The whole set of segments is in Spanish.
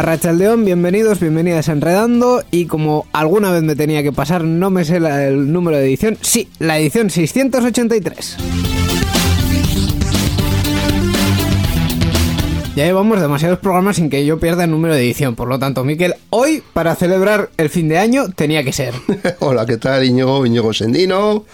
Arrachaldeón, bienvenidos, bienvenidas Enredando y como alguna vez me tenía que pasar, no me sé el número de edición, sí, la edición 683. Ya llevamos demasiados programas sin que yo pierda el número de edición, por lo tanto, Miquel, hoy para celebrar el fin de año tenía que ser. Hola, ¿qué tal, Íñigo? Íñigo Sendino.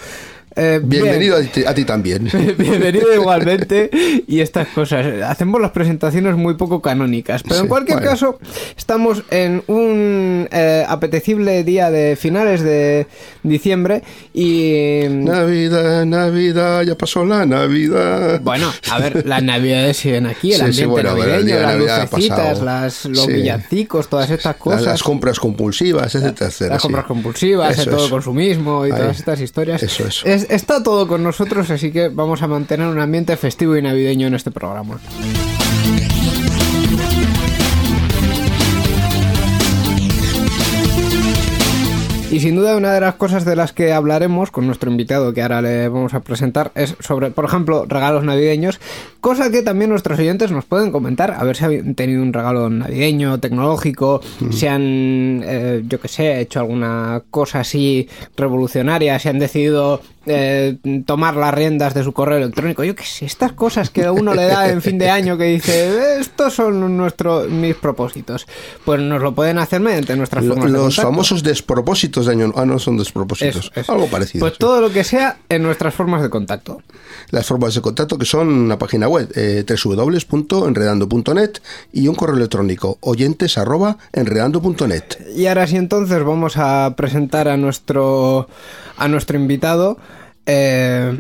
Eh, bien. Bienvenido a ti, a ti también. Bienvenido igualmente y estas cosas. Hacemos las presentaciones muy poco canónicas, pero en cualquier bueno. caso estamos en un eh, apetecible día de finales de diciembre y... Navidad, Navidad, ya pasó la Navidad. Bueno, a ver, las navidades siguen aquí, el Sí, ambiente bueno, navideño, las Navidad lucecitas, las, los villancicos, todas estas cosas. las compras compulsivas, etcétera, etcétera. Las compras compulsivas, el todo consumismo y Ahí. todas estas historias. Eso, eso. Es- está todo con nosotros, así que vamos a mantener un ambiente festivo y navideño en este programa. Y sin duda una de las cosas de las que hablaremos con nuestro invitado que ahora le vamos a presentar es sobre, por ejemplo, regalos navideños, cosa que también nuestros oyentes nos pueden comentar, a ver si han tenido un regalo navideño, tecnológico, si han, eh, yo que sé, hecho alguna cosa así revolucionaria, si han decidido eh, tomar las riendas de su correo electrónico, yo que sé, estas cosas que uno le da en fin de año que dice, estos son nuestros mis propósitos, pues nos lo pueden hacer mediante nuestras formas de los contacto. famosos despropósitos de año. Ah, no son despropósitos. Eso, eso. Algo parecido. Pues sí. todo lo que sea en nuestras formas de contacto. Las formas de contacto que son una página web, eh, www.enredando.net y un correo electrónico, oyentes arroba enredando.net. Y ahora sí entonces vamos a presentar a nuestro a nuestro invitado. Eh,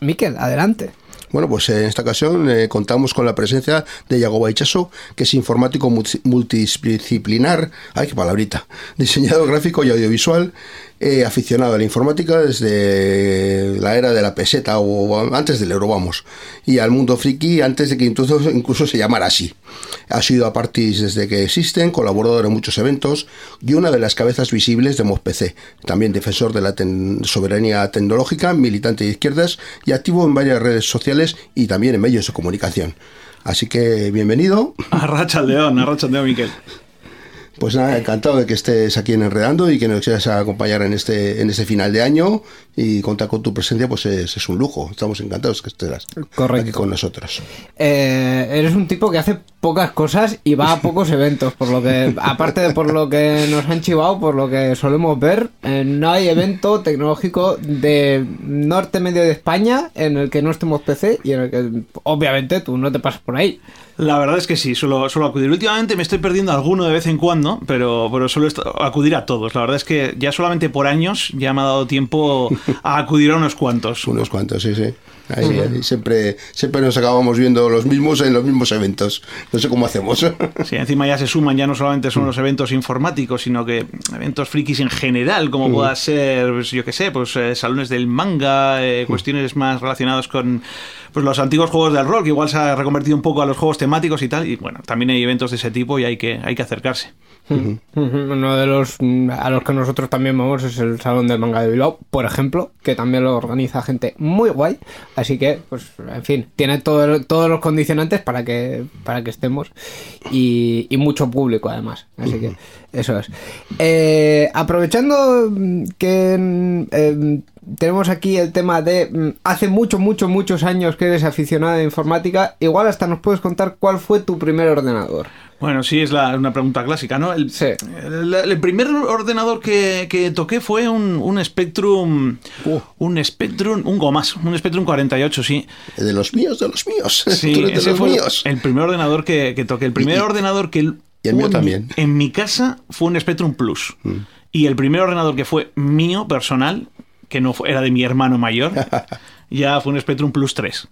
Miquel, adelante. Bueno, pues eh, en esta ocasión eh, contamos con la presencia de Yago Baichaso, que es informático multi- multidisciplinar, ay, qué palabrita, diseñador gráfico y audiovisual, eh, aficionado a la informática desde la era de la peseta o antes del euro, vamos, y al mundo friki antes de que incluso, incluso se llamara así. Ha sido a partir desde que existen, colaborador en muchos eventos y una de las cabezas visibles de MOSPC, también defensor de la ten- soberanía tecnológica, militante de izquierdas y activo en varias redes sociales y también en medios de comunicación. Así que bienvenido. Arracha al león, arracha al león, Miquel. Pues nada, encantado de que estés aquí en Enredando y que nos quieras acompañar en este, en este final de año y contar con tu presencia, pues es, es un lujo. Estamos encantados que estés Correcto. aquí con nosotros. Eh, eres un tipo que hace pocas cosas y va a pocos eventos, por lo que, aparte de por lo que nos han chivado, por lo que solemos ver, eh, no hay evento tecnológico de norte medio de España en el que no estemos PC y en el que obviamente tú no te pasas por ahí. La verdad es que sí, suelo, suelo acudir. Últimamente me estoy perdiendo alguno de vez en cuando, pero, pero suelo acudir a todos. La verdad es que ya solamente por años ya me ha dado tiempo a acudir a unos cuantos. Unos cuantos, sí, sí. Ahí, ahí siempre, siempre nos acabamos viendo los mismos en los mismos eventos. No sé cómo hacemos. Sí, encima ya se suman, ya no solamente son los eventos informáticos, sino que eventos frikis en general, como pueda ser, pues, yo qué sé, pues eh, salones del manga, eh, cuestiones más relacionadas con pues los antiguos juegos del rol, que igual se ha reconvertido un poco a los juegos temáticos y tal, y bueno, también hay eventos de ese tipo y hay que, hay que acercarse. Uno de los a los que nosotros también vamos es el Salón del Manga de Bilbao, por ejemplo, que también lo organiza gente muy guay. Así que, pues, en fin, tiene todo, todos los condicionantes para que, para que estemos y, y mucho público además. Así que eso es. Eh, aprovechando que eh, tenemos aquí el tema de mm, hace mucho, mucho, muchos años que eres aficionado de informática, igual hasta nos puedes contar cuál fue tu primer ordenador. Bueno, sí, es la- una pregunta clásica, ¿no? El, Sí. el, el primer ordenador que, que toqué fue un, un Spectrum, un Spectrum, un Gomas, un Spectrum 48, sí. De los míos, de los míos. Sí, de ese los fue el- míos. el primer ordenador que, que toqué. El primer Y- ordenador que y el mío en mi- también. Mm. En mi casa fue un Spectrum Plus. Y el primer ordenador que fue mío, personal, que no fue- era de mi hermano mayor, ya fue un Spectrum Plus 3.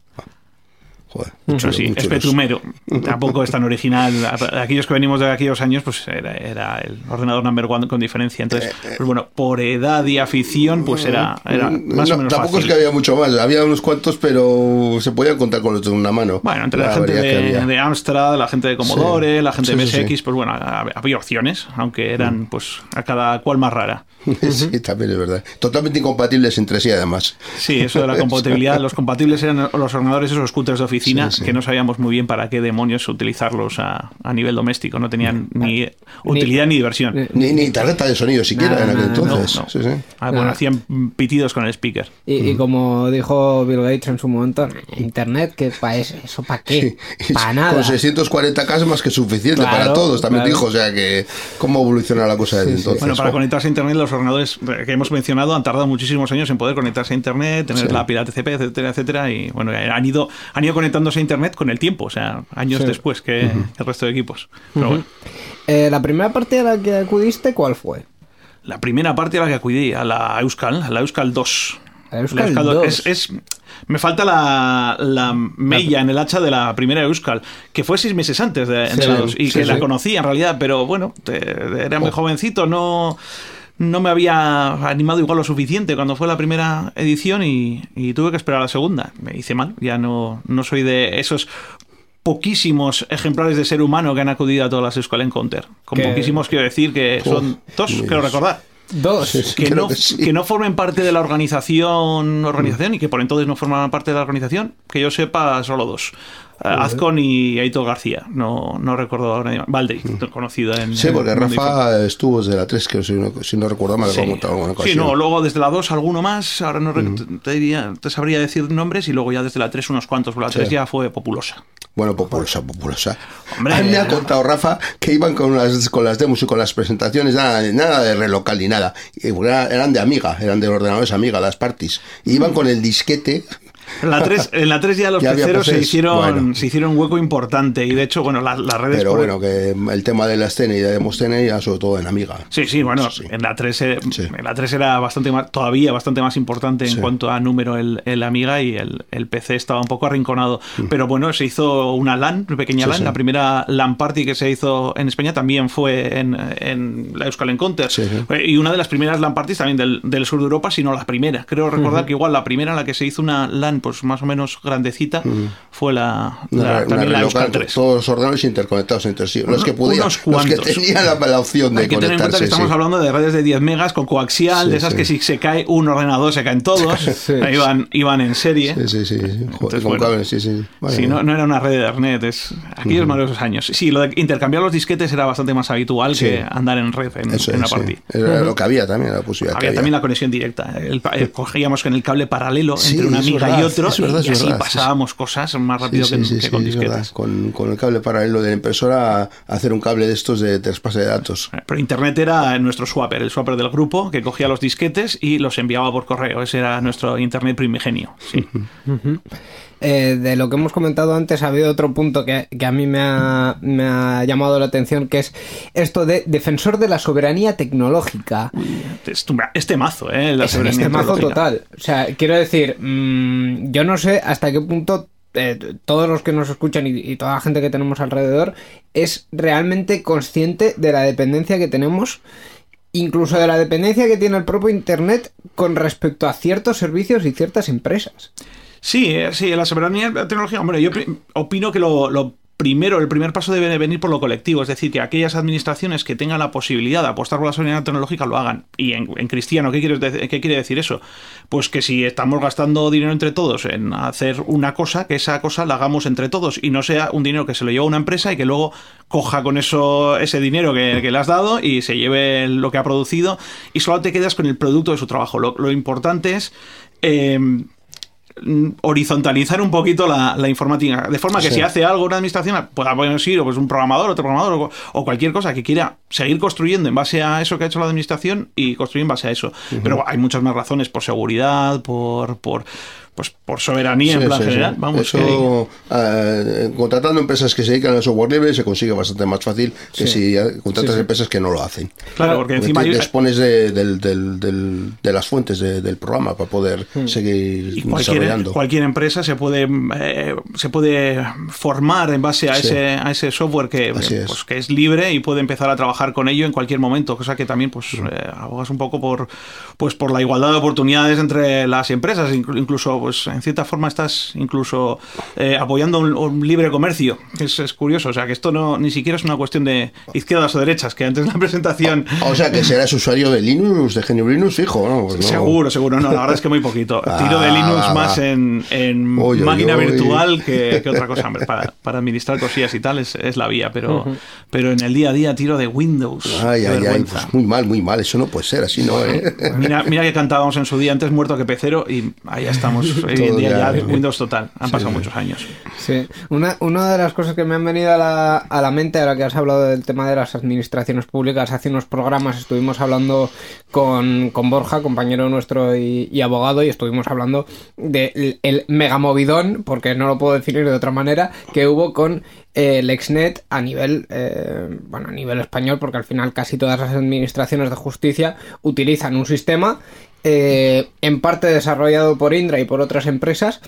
Joder, Mucho sí. Spectrumero. Tampoco es tan original. Aquellos que venimos de aquellos años, pues era, era el ordenador number one con diferencia. Entonces, pues bueno, por edad y afición, pues era, era más No, o menos tampoco fácil. es que había mucho más, había unos cuantos, pero se podían contar con los de una mano. Bueno, entre la, gente de, Amstrad, la gente de Commodore, Sí. la gente Sí, de MSX, sí. pues bueno, hab- había opciones, aunque eran pues a cada cual más rara. Sí, también es verdad. Totalmente incompatibles entre sí, además. Sí, eso de la compatibilidad. Los compatibles eran los ordenadores, esos scooters de oficina, Sí, sí. que no sabíamos muy bien para qué demonios utilizarlos a, a nivel doméstico. No tenían ni utilidad ni diversión. ni- Ni, ni tarjeta de sonido siquiera Nada, en aquel nada, entonces. no, no. Sí, sí. Ah, bueno, Nada. hacían pitidos con el speaker. Y, y como dijo Bill Gates en su momento, Internet, que para eso, ¿eso para qué? Para nada. Con 640k es más que suficiente Claro, para todos, también claro. dijo. O sea que, ¿cómo evoluciona la cosa desde entonces? Bueno, para conectarse a Internet, los ordenadores que hemos mencionado han tardado muchísimos años en poder conectarse a Internet, tener Sí. la pila TCP, etcétera, etcétera. Y bueno, han ido, han ido conectándose a Internet con el tiempo, o sea, años Sí. después que el resto de equipos. Pero bueno, Eh, la primera parte a la que acudiste, ¿cuál fue? la primera parte a la que acudí, a la Euskal, a la Euskal 2. La Euskal La 2. Es, es- me falta la, la mella en el hacha de la primera Euskal, que fue seis meses antes de, de Sí, la 2, y sí, que la sí. conocí en realidad, pero bueno, te- era muy jovencito, no, no me había animado igual lo suficiente cuando fue la primera edición y, y tuve que esperar a la segunda. Me hice mal, ya no, no soy de esos poquísimos ejemplares de ser humano que han acudido a todas las Euskal Encounter. Con Que- poquísimos quiero decir que son dos, Dios. quiero recordar Dos. Sí, que no, que sí. que no formen parte de la organización organización y que por entonces no formaban parte de la organización, que yo sepa, solo dos. Azcon y Aitor García. No, no recuerdo ahora mismo. Valdry, conocido en. Sí, en porque mundo Rafa estuvo desde la 3, que si no, si no recuerdo mal, Sí. en alguna Sí, ocasión. no, luego desde la 2 alguno más, ahora no rec- te, diría- te sabría decir nombres y luego ya desde la 3 unos cuantos, pero la 3 ya fue populosa. Bueno, populosa, populosa. Hombre, me ha contado Rafa que iban con las, con las demos y con las presentaciones, nada, nada de relocal ni nada. Eran de Amiga, eran de ordenadores Amiga, las parties. Y iban con el disquete. En la 3, en la 3 ya los Ya peceros se hicieron, bueno. se hicieron un hueco importante y de hecho, bueno, la- las redes Pero por- bueno, que el tema de la escena y de Demoscene ya sobre todo en Amiga. Sí, sí, bueno, Sí. en la 3 eh, Sí. en la 3 era bastante más, todavía bastante más importante en Sí. cuanto a número el, el Amiga y el, el PC estaba un poco arrinconado. Mm. Pero bueno, se hizo una LAN, una pequeña LAN. La primera LAN party que se hizo en España también fue en, en la Euskal Encounter. Eh, Y una de las primeras LAN parties también del, del sur de Europa, sino la primera. Creo recordar que igual la primera en la que se hizo una LAN pues más o menos grandecita fue la, la- una también la relocal, Euskal 3. todos los ordenadores interconectados entre sí. Los que podían, los que tenían la, la opción de Hay que tener en cuenta que estamos sí. hablando de redes de 10 megas con coaxial, Sí, de esas sí. que si se cae un ordenador se caen todos. Iban, iban en serie. Sí, sí, sí. sí. Joder, Entonces, con bueno. cables, sí, sí. Vale, Sí, no, no era una red de Ethernet, es aquellos maravillosos años. Sí, lo de intercambiar los disquetes era bastante más habitual que andar en red en, Eso en sí. partida. Era lo que había también, la posibilidad que Había también la conexión directa. El pa- eh, cogíamos con el cable paralelo entre una amiga verdad, y otro, es verdad, y es así verdad, pasábamos cosas más rápido Sí, que, sí, que sí, con disquetes. Con, con el cable paralelo de la impresora hacer un cable de estos de traspase de datos. Pero Internet era nuestro swapper, el swapper del grupo, que cogía los disquetes y los enviaba por correo. Ese era nuestro Internet primigenio. Sí. Eh, de lo que hemos comentado antes, ha habido otro punto que, que a mí me ha, me ha llamado la atención, que es esto de defensor de la soberanía tecnológica. Este mazo, ¿eh? La Es soberanía este mazo total. O sea, quiero decir, mm, yo no sé hasta qué punto eh, todos los que nos escuchan y, y toda la gente que tenemos alrededor es realmente consciente de la dependencia que tenemos, incluso de la dependencia que tiene el propio Internet con respecto a ciertos servicios y ciertas empresas. Sí, eh, sí, la soberanía de la. Hombre, yo opino que lo, primero, el primer paso debe de venir por lo colectivo. Es decir, que aquellas administraciones que tengan la posibilidad de apostar por la soberanía tecnológica lo hagan. Y en, cristiano, ¿qué, quieres ¿qué quiere decir eso? Pues que si estamos gastando dinero entre todos en hacer una cosa, que esa cosa la hagamos entre todos y no sea un dinero que se lo lleva una empresa y que luego coja con eso ese dinero que, le has dado y se lleve lo que ha producido y solo te quedas con el producto de su trabajo. Lo, importante es... mm, horizontalizar un poquito la, la informática. De forma que Sí. si hace algo una administración, pueda poder ir o pues un programador, otro programador o, o cualquier cosa que quiera seguir construyendo en base a eso que ha hecho la administración y construir en base a eso. Pero hay muchas más razones por seguridad, por, por, pues, por soberanía en plan sí, sí. general. Vamos, Eso, eh, contratando empresas que se dedican al software libre se consigue bastante más fácil que si contratas empresas que no lo hacen. claro, porque Porque encima te hay- dispones de, las fuentes de- del programa para poder seguir Hmm. y cualquier, desarrollando. cualquier empresa se puede eh, se puede formar en base a ese a ese software que es. pues, que es libre y puede empezar a trabajar con ello en cualquier momento cosa que también pues Mm. eh, abogas un poco por pues por la igualdad de oportunidades entre las empresas Inclu- incluso pues en cierta forma estás incluso eh, apoyando un, un libre comercio es, es curioso o sea que esto no ni siquiera es una cuestión de izquierdas o derechas que antes de la presentación O sea que serás usuario de Linux, de GNU Linux, fijo, ¿no? Pues no. Seguro, seguro. No, la verdad es que muy poquito. Tiro de Ah, Linux más en, en máquina virtual que, que otra cosa. Hombre, para, para administrar cosillas y tal es, es la vía, pero, pero en el día a día tiro de Windows. Ay, ay, ay, pues muy mal, muy mal. Eso no puede ser así, ¿no? ¿Eh? Mira, mira que cantábamos en su día antes muerto que pecero y ahí estamos. Hoy en Todo día ya ya- Windows total. Han pasado muchos años. Sí, una, una de las cosas que me han venido a la, a la mente ahora que has hablado del tema de las administraciones públicas, hace unos programas estuvimos hablando con, con Borja, compañero nuestro y, y abogado, y estuvimos hablando del el megamovidón, porque no lo puedo definir de otra manera, que hubo con eh, el Exnet a nivel, eh, bueno, a nivel español, porque al final casi todas las administraciones de justicia utilizan un sistema eh, en parte desarrollado por Indra y por otras empresas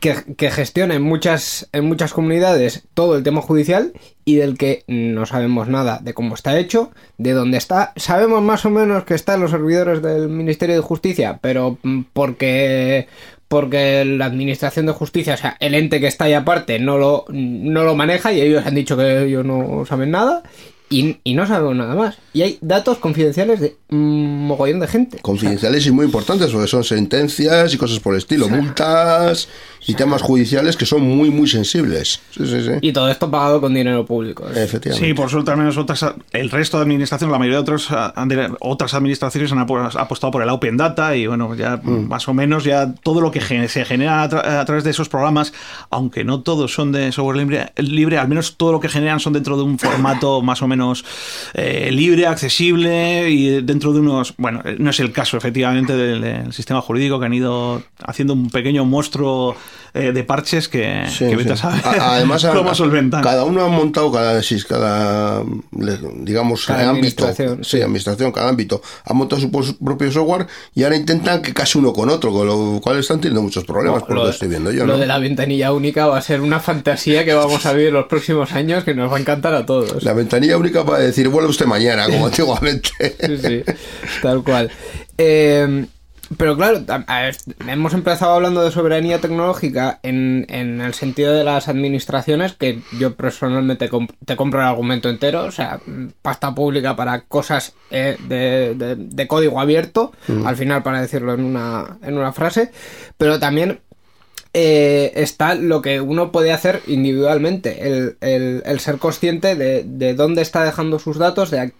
que, que gestiona en muchas, en muchas comunidades todo el tema judicial y del que no sabemos nada de cómo está hecho, de dónde está. Sabemos más o menos que está en los servidores del Ministerio de Justicia, pero porque porque la Administración de Justicia, o sea, el ente que está ahí aparte, no lo, no lo maneja y ellos han dicho que ellos no saben nada y, y no sabemos nada más. Y hay datos confidenciales de un mogollón de gente. Confidenciales y muy importantes, porque son sentencias y cosas por el estilo, multas y temas judiciales que son muy, muy sensibles. Sí, sí, sí. Y todo esto pagado con dinero público. Efectivamente. Sí, por suerte al menos otras, el resto de administraciones, la mayoría de otros, otras administraciones han apo- apostado por el Open Data y bueno, ya Mm. más o menos ya todo lo que se genera a, tra- a través de esos programas, aunque no todos son de software libre, libre, al menos todo lo que generan son dentro de un formato más o menos eh, libre, accesible y dentro de unos, bueno, no es el caso efectivamente del, del sistema jurídico que han ido haciendo un pequeño monstruo eh, de parches que, Sí, que vete sí. a saber Además, cómo a- solventan. cada uno ha montado cada, cada digamos, Cada ámbito. administración, Sí, sí. administración, cada ámbito. Ha montado su propio software y ahora intentan que casi uno con otro, con lo cual están teniendo muchos problemas, por lo, que estoy viendo yo. lo ¿no? de la ventanilla única va a ser una fantasía que vamos a vivir los próximos años que nos va a encantar a todos. La ventanilla única para decir, vuelve usted mañana, como antiguamente. Sí, sí, tal cual. Eh, pero claro, hemos empezado hablando de soberanía tecnológica en, en el sentido de las administraciones, que yo personalmente comp- te compro el argumento entero, o sea, pasta pública para cosas eh, de, de- de código abierto, al final para decirlo en una, en una frase, pero también eh, está lo que uno puede hacer individualmente, el, el- ser consciente de, de dónde está dejando sus datos, de,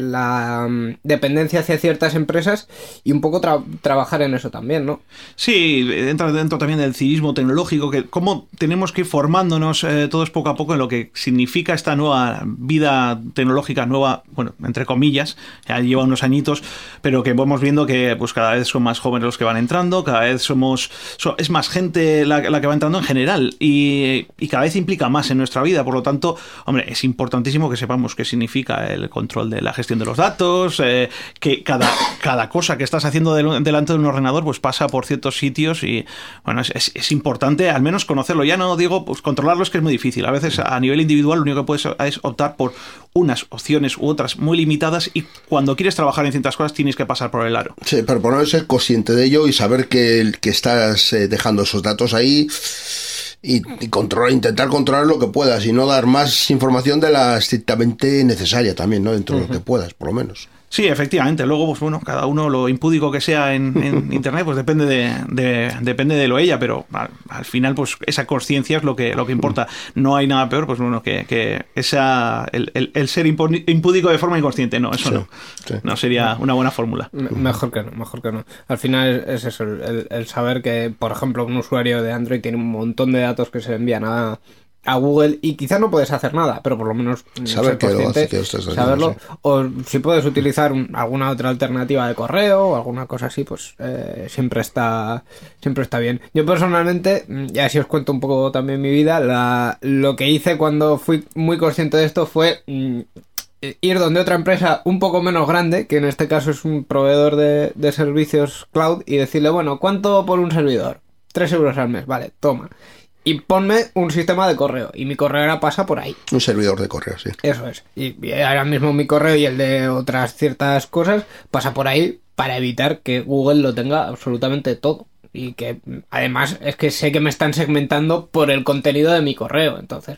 la mm, dependencia hacia ciertas empresas y un poco tra- trabajar en eso también, ¿no? Sí, entra dentro también del civismo tecnológico, que cómo tenemos que ir formándonos eh, todos poco a poco en lo que significa esta nueva vida tecnológica, nueva, bueno, entre comillas, ya lleva unos añitos, pero que vamos viendo que pues cada vez son más jóvenes los que van entrando, cada vez somos, so- es más gente la, que va entrando en general y, cada vez implica más en nuestra vida, por lo tanto, hombre, es importantísimo que sepamos qué significa el control de la gestión de los datos, eh, que cada, cada cosa que estás haciendo del- delante de un ordenador pues pasa por ciertos sitios y bueno, es, importante al menos conocerlo. Ya no digo pues controlarlo es que es muy difícil. A veces a nivel individual lo único que puedes es optar por unas opciones u otras muy limitadas y cuando quieres trabajar en ciertas cosas tienes que pasar por el aro. Sí, pero por consciente de ello y saber que, que estás eh, dejando esos datos ahí y, y controlar, intentar controlar lo que puedas y no dar más información de la estrictamente necesaria también, ¿no? Dentro de lo que puedas, por lo menos. Sí, efectivamente. Luego, pues bueno, cada uno lo impúdico que sea en, en internet, pues depende de, de- depende de lo ella, pero al, al final, pues esa conciencia es lo que, lo que importa. No hay nada peor, pues bueno, que, que esa el, el- el ser impúdico de forma inconsciente. No, eso Sí, no. sí. No sería una buena fórmula. Me- Mejor que no, mejor que no. Al final es eso, el, el saber que, por ejemplo, un usuario de Android tiene un montón de datos que se envían a, a Google y quizá no puedes hacer nada, pero por lo menos Saber que lo hace, que saberlo. O si puedes utilizar un- alguna otra alternativa de correo o alguna cosa así, pues eh, siempre está siempre está bien. Yo personalmente, mm, y así os cuento un poco también mi vida, la, lo que hice cuando fui muy consciente de esto fue mm, ir donde otra empresa un poco menos grande, que en este caso es un proveedor de, de servicios cloud, y decirle, bueno, ¿cuánto por un servidor? Tres euros al mes, vale, toma. Y ponme un sistema de correo. Y mi correo ahora pasa por ahí. Un servidor de correo, sí. Eso es. Y, y ahora mismo mi correo y el de otras ciertas cosas pasa por ahí para evitar que Google lo tenga absolutamente todo. Y que además es que sé que me están segmentando por el contenido de mi correo. Entonces,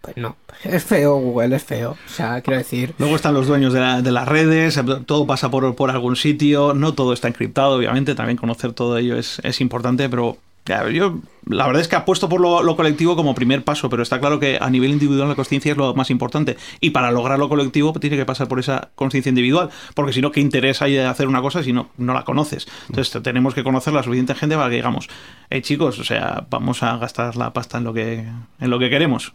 pues no. Es feo Google, es feo. O sea, quiero decir... Luego están los dueños de, la- de las redes, todo pasa por, por algún sitio, no todo está encriptado, obviamente, también conocer todo ello es, es importante, pero ya, yo la verdad es que apuesto por lo, lo colectivo como primer paso, pero está claro que a nivel individual la conciencia es lo más importante y para lograr lo colectivo pues, tiene que pasar por esa conciencia individual, porque si no, ¿qué interés hay de hacer una cosa si no, no la conoces? Entonces tenemos que conocer la suficiente gente para que digamos, hey chicos, o sea, vamos a gastar la pasta en lo que, en lo que queremos.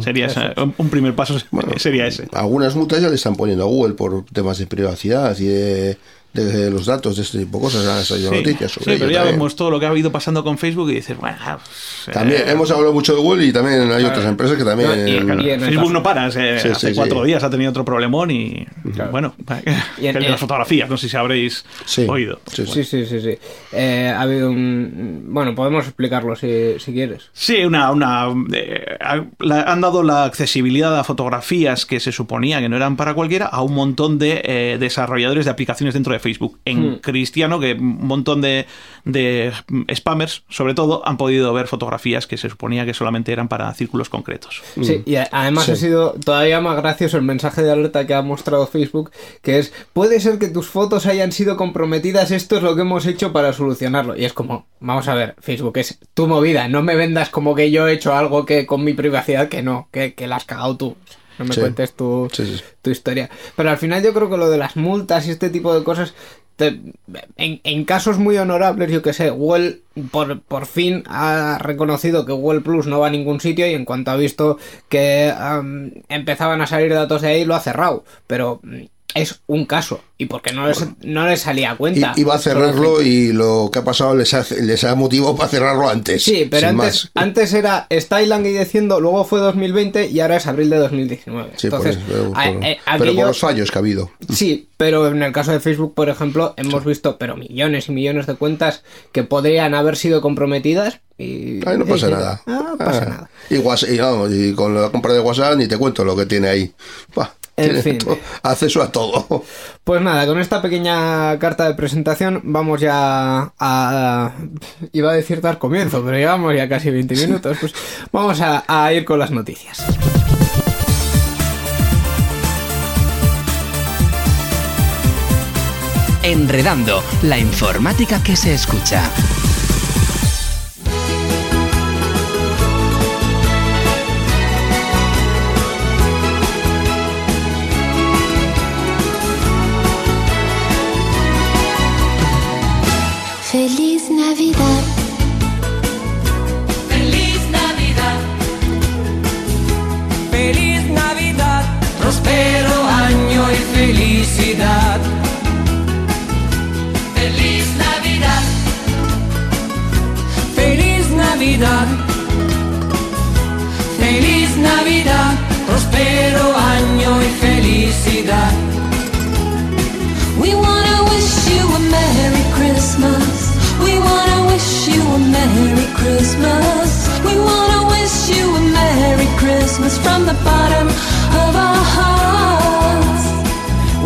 Sería ese- un- un primer paso sería ese. Algunas multas ya le están poniendo a Google por temas de privacidad y de, de los datos, de este tipo de cosas. Han salido Sí, noticias sí, sobre ello pero ya también. vemos todo lo que ha ido pasando con Facebook y dices, bueno, pues, También eh, hemos hablado mucho de Google y también hay otras empresas que también. Y- claro, y en Facebook caso- no para, eh, Sí, hace sí, cuatro sí. días ha tenido otro problemón y bueno, Y en- el de en- las fotografías, no sé si habréis Sí, oído. sí, sí. Sí, sí, sí, sí. Eh, ha habido un... Bueno, podemos explicarlo si, si quieres. Sí, una, una eh, han dado la accesibilidad a fotografías que se suponía que no eran para cualquiera a un montón de eh, desarrolladores de aplicaciones dentro de Facebook. En Hmm. cristiano, que un montón de, de spammers, sobre todo, han podido ver fotografías que se suponía que solamente eran para círculos concretos. Sí, y a- además Sí. ha sido todavía más gracioso el mensaje de alerta que ha mostrado Facebook, que es, puede ser que tus fotos hayan sido comprometidas, esto es lo que hemos hecho para solucionarlo. Y es como, vamos a ver, Facebook, es tu movida, no me vendas como que yo he hecho algo que con mi privacidad que no, que, que la has cagado tú. No me Sí. cuentes tu, Sí, tu historia. Pero al final yo creo que lo de las multas y este tipo de cosas, te- en, en casos muy honorables, yo que sé, Google por, por fin ha reconocido que Google Plus no va a ningún sitio y en cuanto ha visto que empezaban a salir datos de ahí, lo ha cerrado. Pero mm, es un caso y porque no les, no les salía a cuenta. Y, iba a cerrarlo y lo que ha pasado les ha, les ha motivado para cerrarlo antes. Sí, pero antes, más. antes era está diciendo, luego fue 2020 y ahora es abril de 2019. Sí, por Entonces, eso, por- a- eh, pero por los fallos que ha habido. Sí, pero en el caso de Facebook, por ejemplo, hemos visto pero millones y millones de cuentas que podrían haber sido comprometidas y... Ay, no pasa nada. Ah, pasa Ah. nada. Y, WhatsApp- y, y con la compra de WhatsApp ni te cuento lo que tiene ahí. Buah, En tiene fin. to- acceso a todo. Pues nada, con esta pequeña carta de presentación vamos ya a... Iba a decir dar comienzo, pero llevamos ya casi 20 minutos. Pues vamos a, a ir con las noticias. Enredando, la informática que se escucha. Vida. Christmas. We wanna wish you a Merry Christmas from the bottom of our hearts.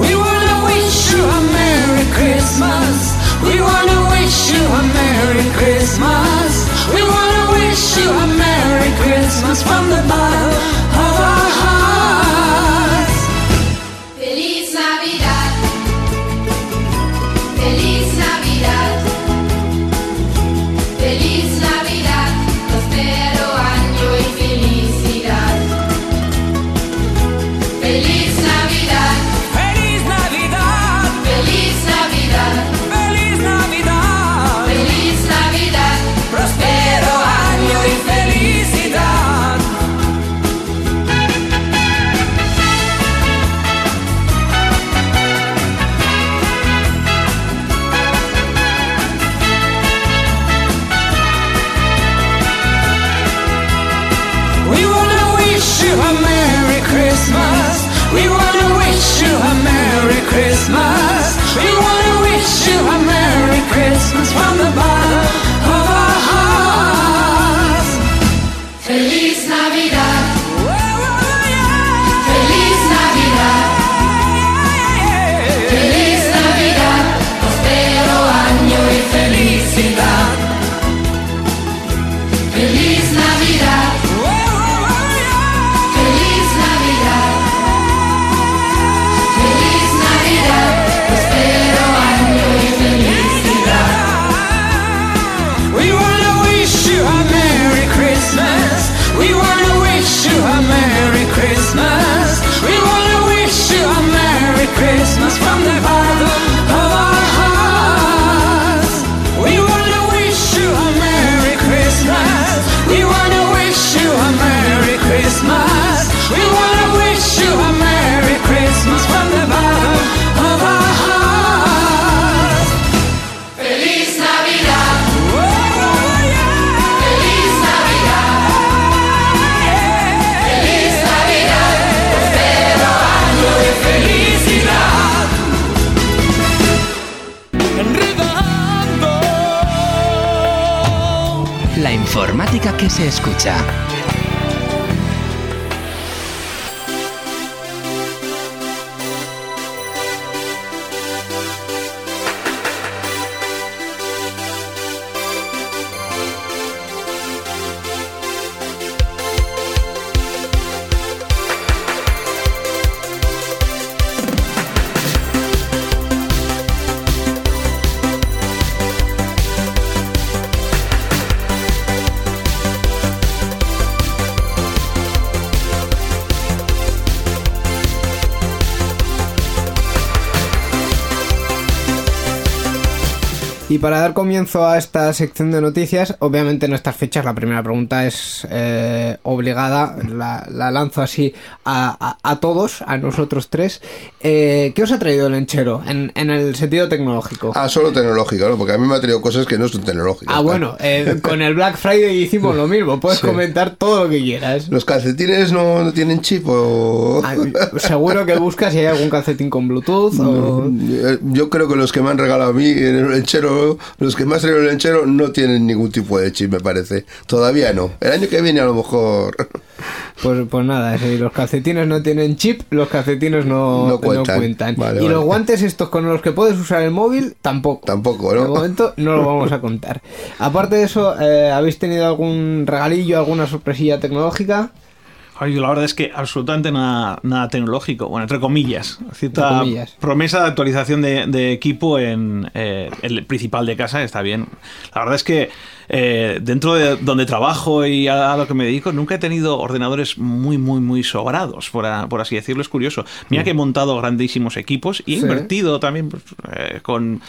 We wanna wish you a Merry Christmas. We wanna wish you a Merry Christmas. We wanna wish you a Merry Christmas from the bottom Y para dar comienzo a esta sección de noticias, obviamente en estas fechas la primera pregunta es eh, obligada, la, la lanzo así a, a- a todos, a nosotros tres. Eh, ¿Qué os ha traído el enchero en, en el sentido tecnológico? Ah, solo tecnológico, ¿no? Porque a mí me ha traído cosas que no son tecnológicas. Ah, bueno, eh, con el Black Friday hicimos lo mismo, puedes Sí. comentar todo lo que quieras. ¿Los calcetines no, no tienen chip o...? Ah, Seguro que buscas si hay algún calcetín con Bluetooth o... Eh, Yo creo que los que me han regalado a mí en el los que me han salido en el lenchero no tienen ningún tipo de chip, me parece. Todavía no. El año que viene a lo mejor... Pues, pues nada, si los calcetines no tienen chip, los calcetines no, No no cuentan. cuentan. Vale, y vale. los guantes estos con los que puedes usar el móvil, tampoco. Tampoco, ¿no? De momento no lo vamos a contar. Aparte de eso, eh, ¿habéis tenido algún regalillo, alguna sorpresilla tecnológica? Ay, la verdad es que absolutamente nada, nada tecnológico, bueno, entre comillas. Cierta Entre comillas. promesa de actualización de, de equipo en eh, el principal de casa está bien. La verdad es que eh, dentro de donde trabajo y a, a lo que me dedico, nunca he tenido ordenadores muy, muy, muy sobrados, por, a- por así decirlo. Es curioso. Mira que he montado grandísimos equipos y he Sí. invertido también pues, eh, con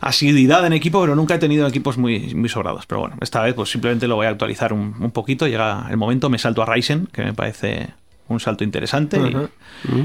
asiduidad en equipo, pero nunca he tenido equipos muy, muy sobrados. Pero bueno, esta vez pues simplemente lo voy a actualizar un, un poquito. Llega el momento, me salto a Ryzen, que me parece un salto interesante. y-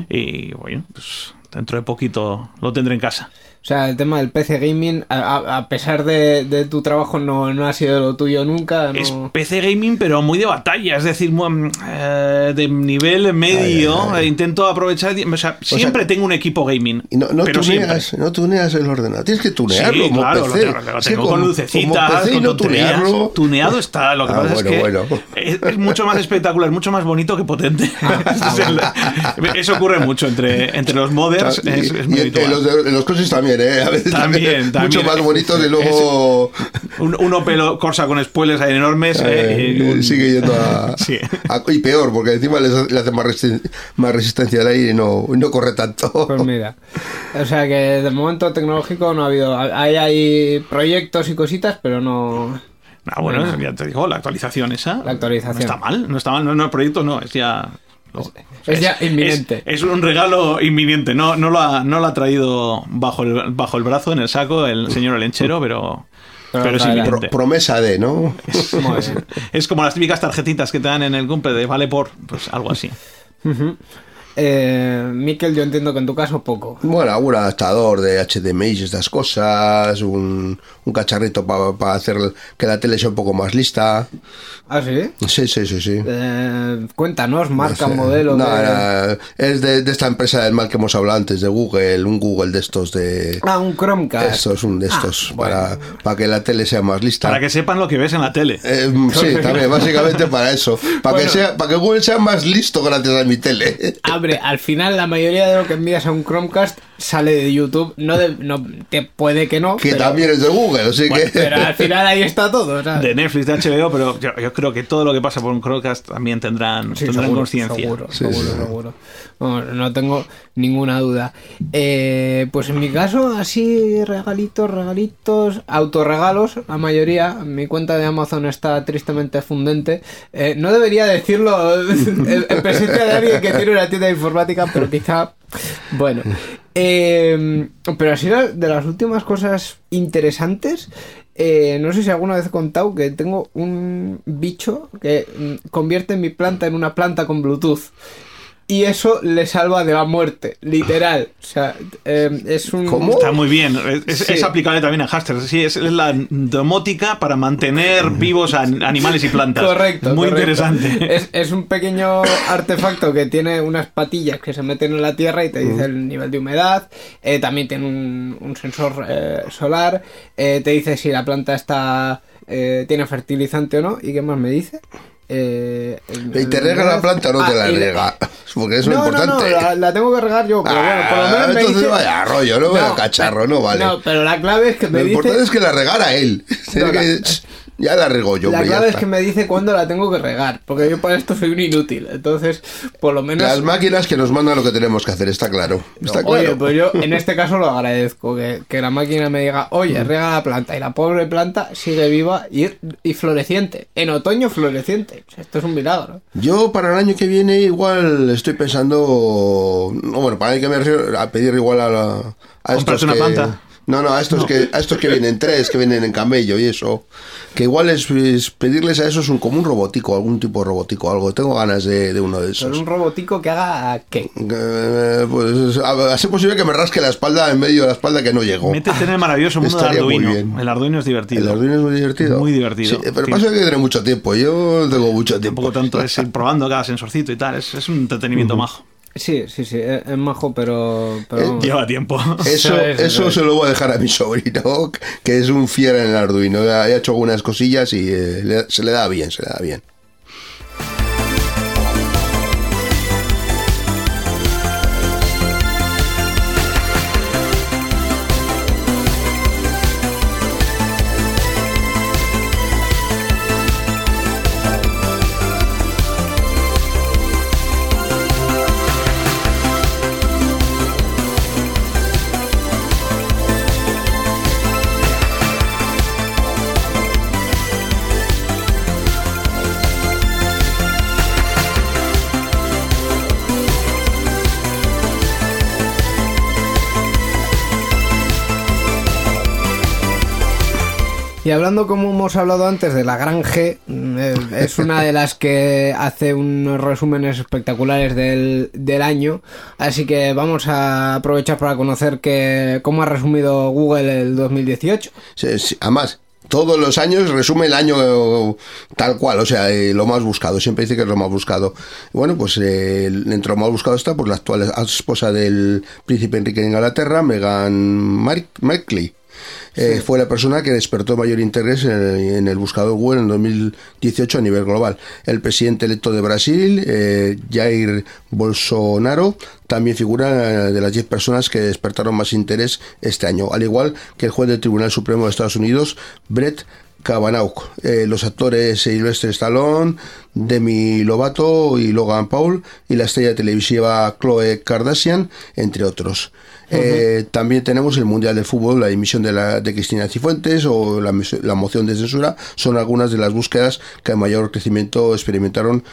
y, bueno, pues dentro de poquito lo tendré en casa. O sea, el tema del PC gaming, a, pesar de, de tu trabajo, no, no ha sido lo tuyo nunca. No... Es PC gaming, pero muy de batalla, es decir, mu- eh, de nivel medio. Ay, ay, ay. eh, Intento aprovechar. O sea, siempre tengo un equipo gaming. Y no, no pero siempre. tuneas, no tuneas el ordenador. Tienes que tunearlo. Sí, como claro, PC. lo tengo, lo Es tengo con lucecitas, como PC y con no tonterías. tunearlo. Tuneado está, lo que Ah, pasa bueno, es que bueno. es, es mucho más espectacular, mucho más bonito que potente. Es el- eso ocurre mucho entre, entre los modders, Y- es, es muy y los, los coches también, ¿eh? A veces También, también. Mucho más bonitos y luego Un, uno pelo corsa con spoilers ahí enormes. eh, eh, y un- sigue yendo a, Sí. a- Y peor, porque encima le hace más, resi- más resistencia al aire y no, no corre tanto. Pues mira. O sea que de momento tecnológico no ha habido. Hay, hay proyectos y cositas, pero no. Ah, bueno, ya te digo, la actualización esa. La actualización. No está mal, no está mal, no, no, el proyecto no, es ya. Es ya inminente. Es, es un regalo inminente. No, no, lo ha, no lo ha traído bajo el, bajo el brazo, en el saco, el señor Olenchero, pero, Pero pero es inminente. promesa de, ¿no? Es como las típicas tarjetitas que te dan en el cumple de vale por, pues algo así. Eh, Miquel, yo entiendo que en tu caso poco. Bueno, un adaptador de HDMI y estas cosas, un, un cacharrito para hacer que la tele sea un poco más lista. ¿Ah, sí? Sí, sí, sí, sí. Eh, cuéntanos, marca, No sé. modelo. No, que- era- es de, de esta empresa del mal que hemos hablado antes, de Google, un Google de estos de... Ah, un Chromecast. Esto es un de estos, para, para que la tele sea más lista. Para que sepan lo que ves en la tele. Eh, sí, también, básicamente para eso. Para, Bueno. que sea, para que Google sea más listo gracias a mi tele. Al final la mayoría de lo que envías a un Chromecast sale de YouTube. No, de, no te puede que no. Que pero, también es de Google, así bueno, que... pero al final ahí está todo. ¿sabes? De Netflix, de HBO, pero yo, yo creo que todo lo que pasa por un Chromecast también tendrán, Sí, tendrán seguro, conciencia. Seguro, Sí, seguro, sí. seguro. No, no tengo ninguna duda. Eh, pues en mi caso, así regalitos, regalitos, autorregalos, la mayoría. Mi cuenta de Amazon está tristemente fundente. Eh, no debería decirlo en, en presencia de alguien que tiene una tienda de informática, pero quizá. Bueno. Eh, pero así la- de las últimas cosas interesantes. eh, no sé si alguna vez he contado que tengo un bicho que mm, convierte mi planta en una planta con Bluetooth. Y eso le salva de la muerte, literal. O sea, eh, es un... ¿Cómo? Está muy bien. Es, Sí. es aplicable también a Haster. Sí, es, es la domótica para mantener vivos a animales y plantas. Correcto. Muy correcto. interesante. Es, es un pequeño artefacto que tiene unas patillas que se meten en la tierra y te dice el nivel de humedad. Eh, también tiene un, un sensor eh, solar. Eh, te dice si la planta está eh, tiene fertilizante o no. ¿Y qué más me dice? Eh, ¿Y te rega la planta o no te Ah, la y rega? Porque eso no, es importante. No, no, la, la tengo que regar yo, pero bueno, por lo Ah, menos me entonces dice... vaya rollo, no vaya cacharro, no vale. No, pero la clave es que me Lo dice... importante es que la regara él. No, la- ya la rego yo, la hombre, clave es que me dice cuándo la tengo que regar, porque yo para esto soy un inútil. Entonces, por lo menos... Las máquinas que nos mandan lo que tenemos que hacer, está claro. Está Oye, claro. pues yo en este caso lo agradezco, que, que la máquina me diga, oye, riega la planta, y la pobre planta sigue viva y, y floreciente, en otoño floreciente. Esto es un milagro. Yo para el año que viene igual estoy pensando, no, bueno, para el que me refiero a pedir igual a, la, a estos ¿Comprarte una que, planta? No, no, a estos que a estos que vienen tres, que vienen en camello y eso, que igual es, es pedirles a esos un como un robotico, algún tipo de robotico, algo. Tengo ganas de, de uno de esos. un robotico que haga qué. Eh, pues a, a ser posible que me rasque la espalda en medio de la espalda que no llego. Métete en el maravilloso mundo del Arduino. bien. El Arduino es divertido. El Arduino es muy divertido. Muy divertido. Sí, pero pasa que tiene mucho tiempo. Yo tengo mucho tiempo. Tampoco tanto es ir probando cada sensorcito y tal. Es, es un entretenimiento majo. Sí, sí, sí, es, es majo, pero... pero vamos. Lleva tiempo. Eso, es, eso eso es. se lo voy a dejar a mi sobrino, que es un fiera en el Arduino. Ha ha hecho algunas cosillas y eh, le- se le da bien, se le da bien. Y hablando, como hemos hablado antes, de la Gran G, mm, eh, es una de las que hace unos resúmenes espectaculares del, del año. Así que vamos a aprovechar para conocer que, cómo ha resumido Google el 2018. Sí, sí, Además, todos los años resume el año tal cual, o sea, eh, lo más buscado. Siempre dice que es lo más buscado. Bueno, pues eh, entre lo más buscado está pues, la actual esposa del príncipe Enrique de Inglaterra, Meghan Mar- Markle. Eh, Fue la persona que despertó mayor interés en, en el buscador Google en 2018 a nivel global. El presidente electo de Brasil, eh, Jair Bolsonaro, también figura eh, de las 10 personas que despertaron más interés este año, al igual que el juez del Tribunal Supremo de Estados Unidos, Brett Kavanaugh, Eh, los actores Sylvester Stallone, Demi Lovato y Logan Paul y la estrella televisiva Chloe Kardashian, entre otros. Eh, también tenemos el Mundial de Fútbol, la dimisión de, la, de Cristina Cifuentes o la, la moción de censura, son algunas de las búsquedas que mayor crecimiento experimentaron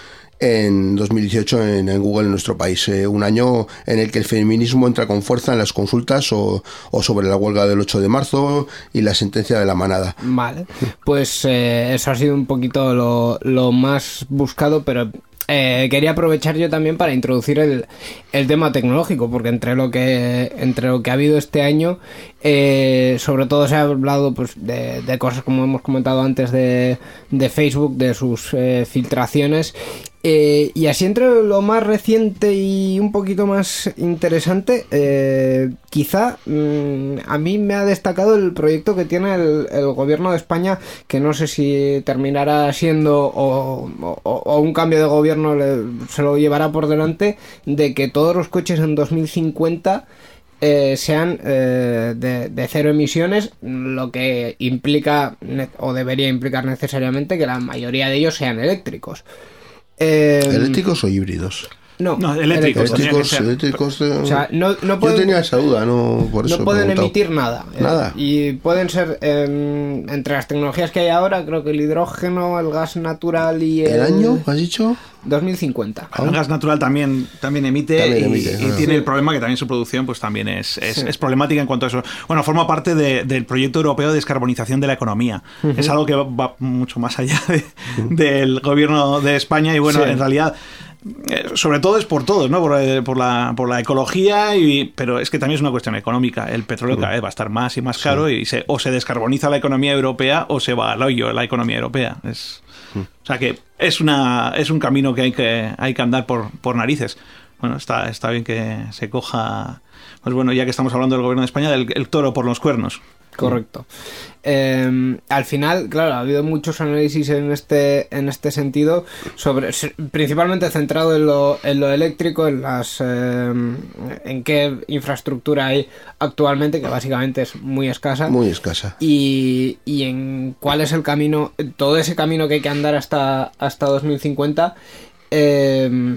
en 2018 en, en Google en nuestro país. Eh, un año en el que el feminismo entra con fuerza en las consultas o, o sobre la huelga del 8 de marzo y la sentencia de la manada. Vale, pues eh, eso ha sido un poquito lo, más buscado, pero eh, quería aprovechar yo también para introducir el, el tema tecnológico, porque entre lo que entre lo que ha habido este año, eh, sobre todo se ha hablado pues de, de cosas como hemos comentado antes de, de Facebook, de sus eh, filtraciones. Eh, y así entre lo más reciente y un poquito más interesante, eh, quizá mm, a mí me ha destacado el proyecto que tiene el, gobierno de España, que no sé si terminará siendo o, un cambio de gobierno se lo llevará por delante, de que todos los coches en 2050 eh, sean eh, de, cero emisiones, lo que implica o debería implicar necesariamente que la mayoría de ellos sean eléctricos. Eh, ¿Eléctricos o híbridos? No, No, eléctricos, Eléctricos, ser. eléctricos. O sea, no, no Yo pueden, tenía esa duda, no por eso. no he pueden emitir nada. eh, Nada. y pueden ser, em, entre las tecnologías que hay ahora, creo que el hidrógeno, el gas natural y el... ¿El año, has dicho? 2050. El gas natural también, también emite También y, emite, y ah. tiene el problema que también su producción pues también es, es, Sí. es problemática en cuanto a eso. Bueno, forma parte de- del proyecto europeo de descarbonización de la economía. Es algo que va, va mucho más allá de- del gobierno de España y bueno, Sí. en realidad... eh, sobre todo es por todos, ¿no? Por, eh, por la, por la ecología, y, pero es que también es una cuestión económica. El petróleo cada vez va a estar más y más caro y se, o se descarboniza la economía europea o se va al hoyo la economía europea. Es, o sea que es una es un camino que hay que hay que andar por, por narices. Bueno, está, está bien que se coja, pues bueno, ya que estamos hablando del gobierno de España, del el toro por los cuernos. Correcto. Eh, al final, claro, ha habido muchos análisis en este, en este sentido, sobre, principalmente centrado en lo, en lo eléctrico, en las eh, en qué infraestructura hay actualmente, que básicamente es muy escasa. Muy escasa. y, y en cuál es el camino, todo ese camino que hay que andar hasta, hasta 2050. eh, Co-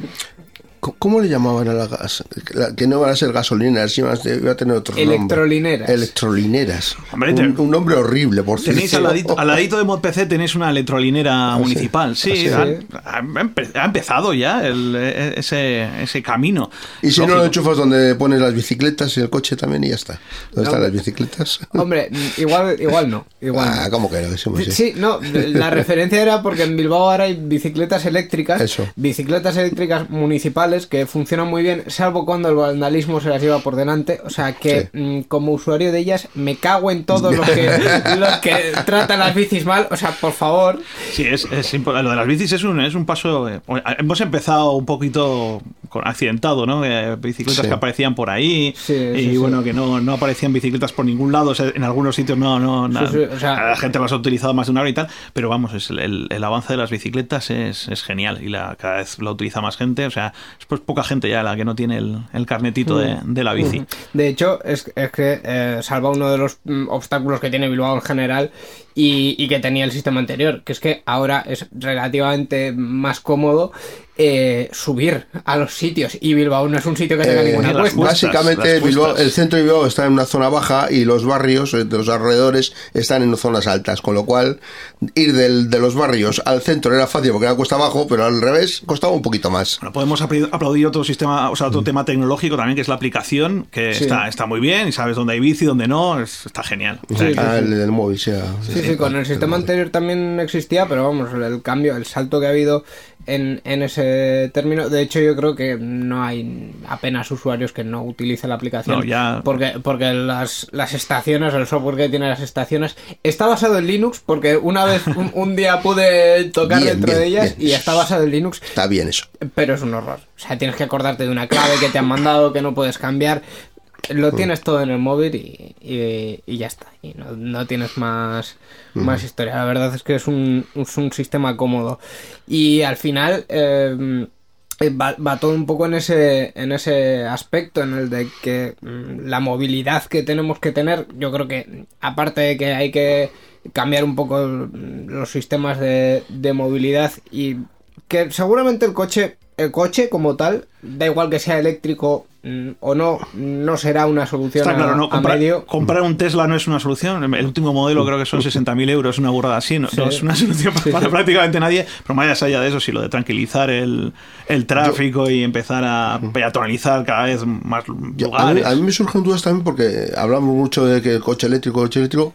¿Cómo le llamaban a la gas? La- que no van a ser gasolineras, iban a ser- iba a tener otro nombre. Electrolineras. Electrolineras. Hombre, un, un nombre horrible, por Tenéis cierto. al ladito, al ladito de ModPC tenéis una electrolinera Ah, sí. municipal. Sí, Ah, sí. Ha, ha ha empezado ya el- e- ese, ese camino. Y si no Lógico. lo enchufas donde pones las bicicletas y el coche también y ya está. ¿Dónde No. están las bicicletas? hombre, igual, igual no. Igual ah, no. ¿cómo que no? Sí, sí. sí, no, la referencia era porque en Bilbao ahora hay bicicletas eléctricas, Eso. bicicletas eléctricas municipales que funcionan muy bien, salvo cuando el vandalismo se las lleva por delante. O sea que Sí. mm, como usuario de ellas me cago en todos los que, los que tratan las bicis mal. O sea, por favor. Sí, es, es lo de las bicis es un, es un paso. eh, hemos empezado un poquito con accidentado, ¿no? Eh, bicicletas Sí. que aparecían por ahí Sí, y sí, sí. bueno, que no, no aparecían bicicletas por ningún lado. o sea, en algunos sitios no, no, na- o sea- la gente las ha utilizado más de una hora y tal, pero vamos, es el, el avance de las bicicletas es, es genial y la, cada vez lo utiliza más gente. O sea, es pues poca gente ya la que no tiene el, el carnetito de, de la bici. De hecho, es, es que eh, salva uno de los mm, obstáculos que tiene Bilbao en general y, y que tenía el sistema anterior, que es que ahora es relativamente más cómodo eh, subir a los sitios. Y Bilbao no es un sitio que tenga Eh, ninguna las cuesta. cuestas, Básicamente, las Bilbao- cuestas. el centro de Bilbao está en una zona baja y los barrios eh, de los alrededores están en zonas altas, con lo cual ir del- de los barrios al centro era fácil porque era cuesta abajo, pero al revés costaba un poquito más. Bueno, podemos apl- aplaudir otro sistema, o sea, otro tema tecnológico también, que es la aplicación, que Sí. está, está muy bien, y sabes dónde hay bici, dónde no, es- está genial. O sea, Sí, que- Ah, el del móvil, sí. Sí, sí, con el sistema anterior también existía, pero vamos, el cambio, el salto que ha habido en, en ese término, de hecho yo creo que no hay apenas usuarios que no utilicen la aplicación. No, ya- Porque, porque las, las estaciones, el software que tiene las estaciones, está basado en Linux, porque una vez, un, un día pude tocar Bien, dentro bien, de ellas bien. y está basado en Linux. Está bien eso. Pero es un horror. O sea, tienes que acordarte de una clave que te han mandado que no puedes cambiar. Lo tienes todo en el móvil y, y- y ya está. Y no, no tienes más, más historia. La verdad es que es un, es un sistema cómodo. Y al final eh, eh, va, va todo un poco en ese, en ese aspecto, en el de que mm, la movilidad que tenemos que tener, yo creo que aparte de que hay que cambiar un poco mm, los sistemas de, de movilidad y que seguramente el coche el coche como tal da igual que sea eléctrico mm, o no no será una solución Está claro, a, ¿no? a Comprar, medio comprar un Tesla no es una solución. El último modelo creo que son 60.000 euros, una burrada así. No, no es una solución Sí, para sí. prácticamente nadie. Pero más allá de eso, sí, lo de tranquilizar el, el tráfico y empezar a peatonalizar cada vez más Yo- a, mí, lugares. a mí me surgen dudas también porque hablamos mucho de que el coche eléctrico, el coche eléctrico,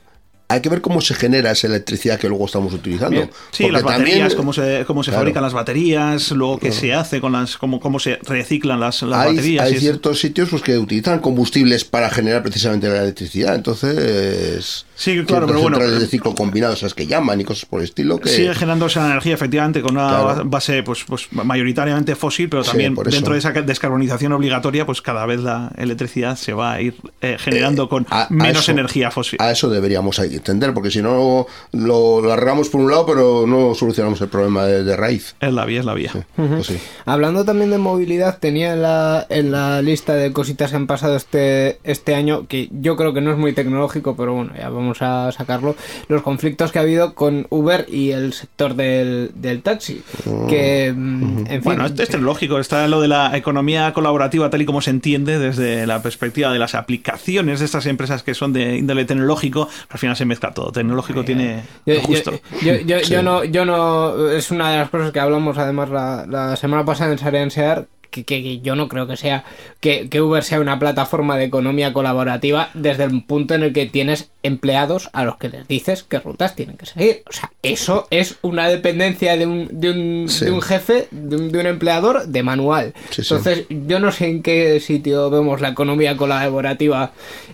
hay que ver cómo se genera esa electricidad que luego estamos utilizando. Bien. Sí, Porque las baterías, también cómo se, cómo se Claro. fabrican las baterías, luego qué se hace con las, cómo, cómo se reciclan las, las hay, baterías. hay es- ciertos sitios pues, que utilizan combustibles para generar precisamente la electricidad. Entonces, Sí, claro, pero bueno. centrales de ciclo combinado, esas que llaman y cosas por el estilo. Que, Sigue generándose la energía efectivamente con una Claro. base pues, pues mayoritariamente fósil, pero también dentro de esa descarbonización obligatoria, pues cada vez la electricidad se va a ir eh, generando con a- a menos eso- energía fósil. A eso deberíamos entender, porque si no lo, lo arreglamos por un lado, pero no solucionamos el problema de, de raíz. Es la vía, es la vía. Pues sí. Hablando también de movilidad, tenía en la, en la lista de cositas que han pasado este, este año, que yo creo que no es muy tecnológico, pero bueno, ya vamos a sacarlo, los conflictos que ha habido con Uber y el sector del, del taxi. Que, mm, en fin, Bueno, es, es tecnológico, está lo de la economía colaborativa tal y como se entiende desde la perspectiva de las aplicaciones de estas empresas que son de índole tecnológico, al final se mezcla todo. Tecnológico tiene Yo, lo justo. yo- yo- yo- Sí. yo no, yo no, es una de las cosas que hablamos además la, la semana pasada en Sare Sear, que, que- que yo no creo que sea que, que Uber sea una plataforma de economía colaborativa desde el punto en el que tienes empleados a los que les dices qué rutas tienen que seguir. O sea, eso es una dependencia de un, de un, Sí. de un jefe, de un, de un empleador de manual. Sí, sí. Entonces, yo no sé en qué sitio vemos la economía colaborativa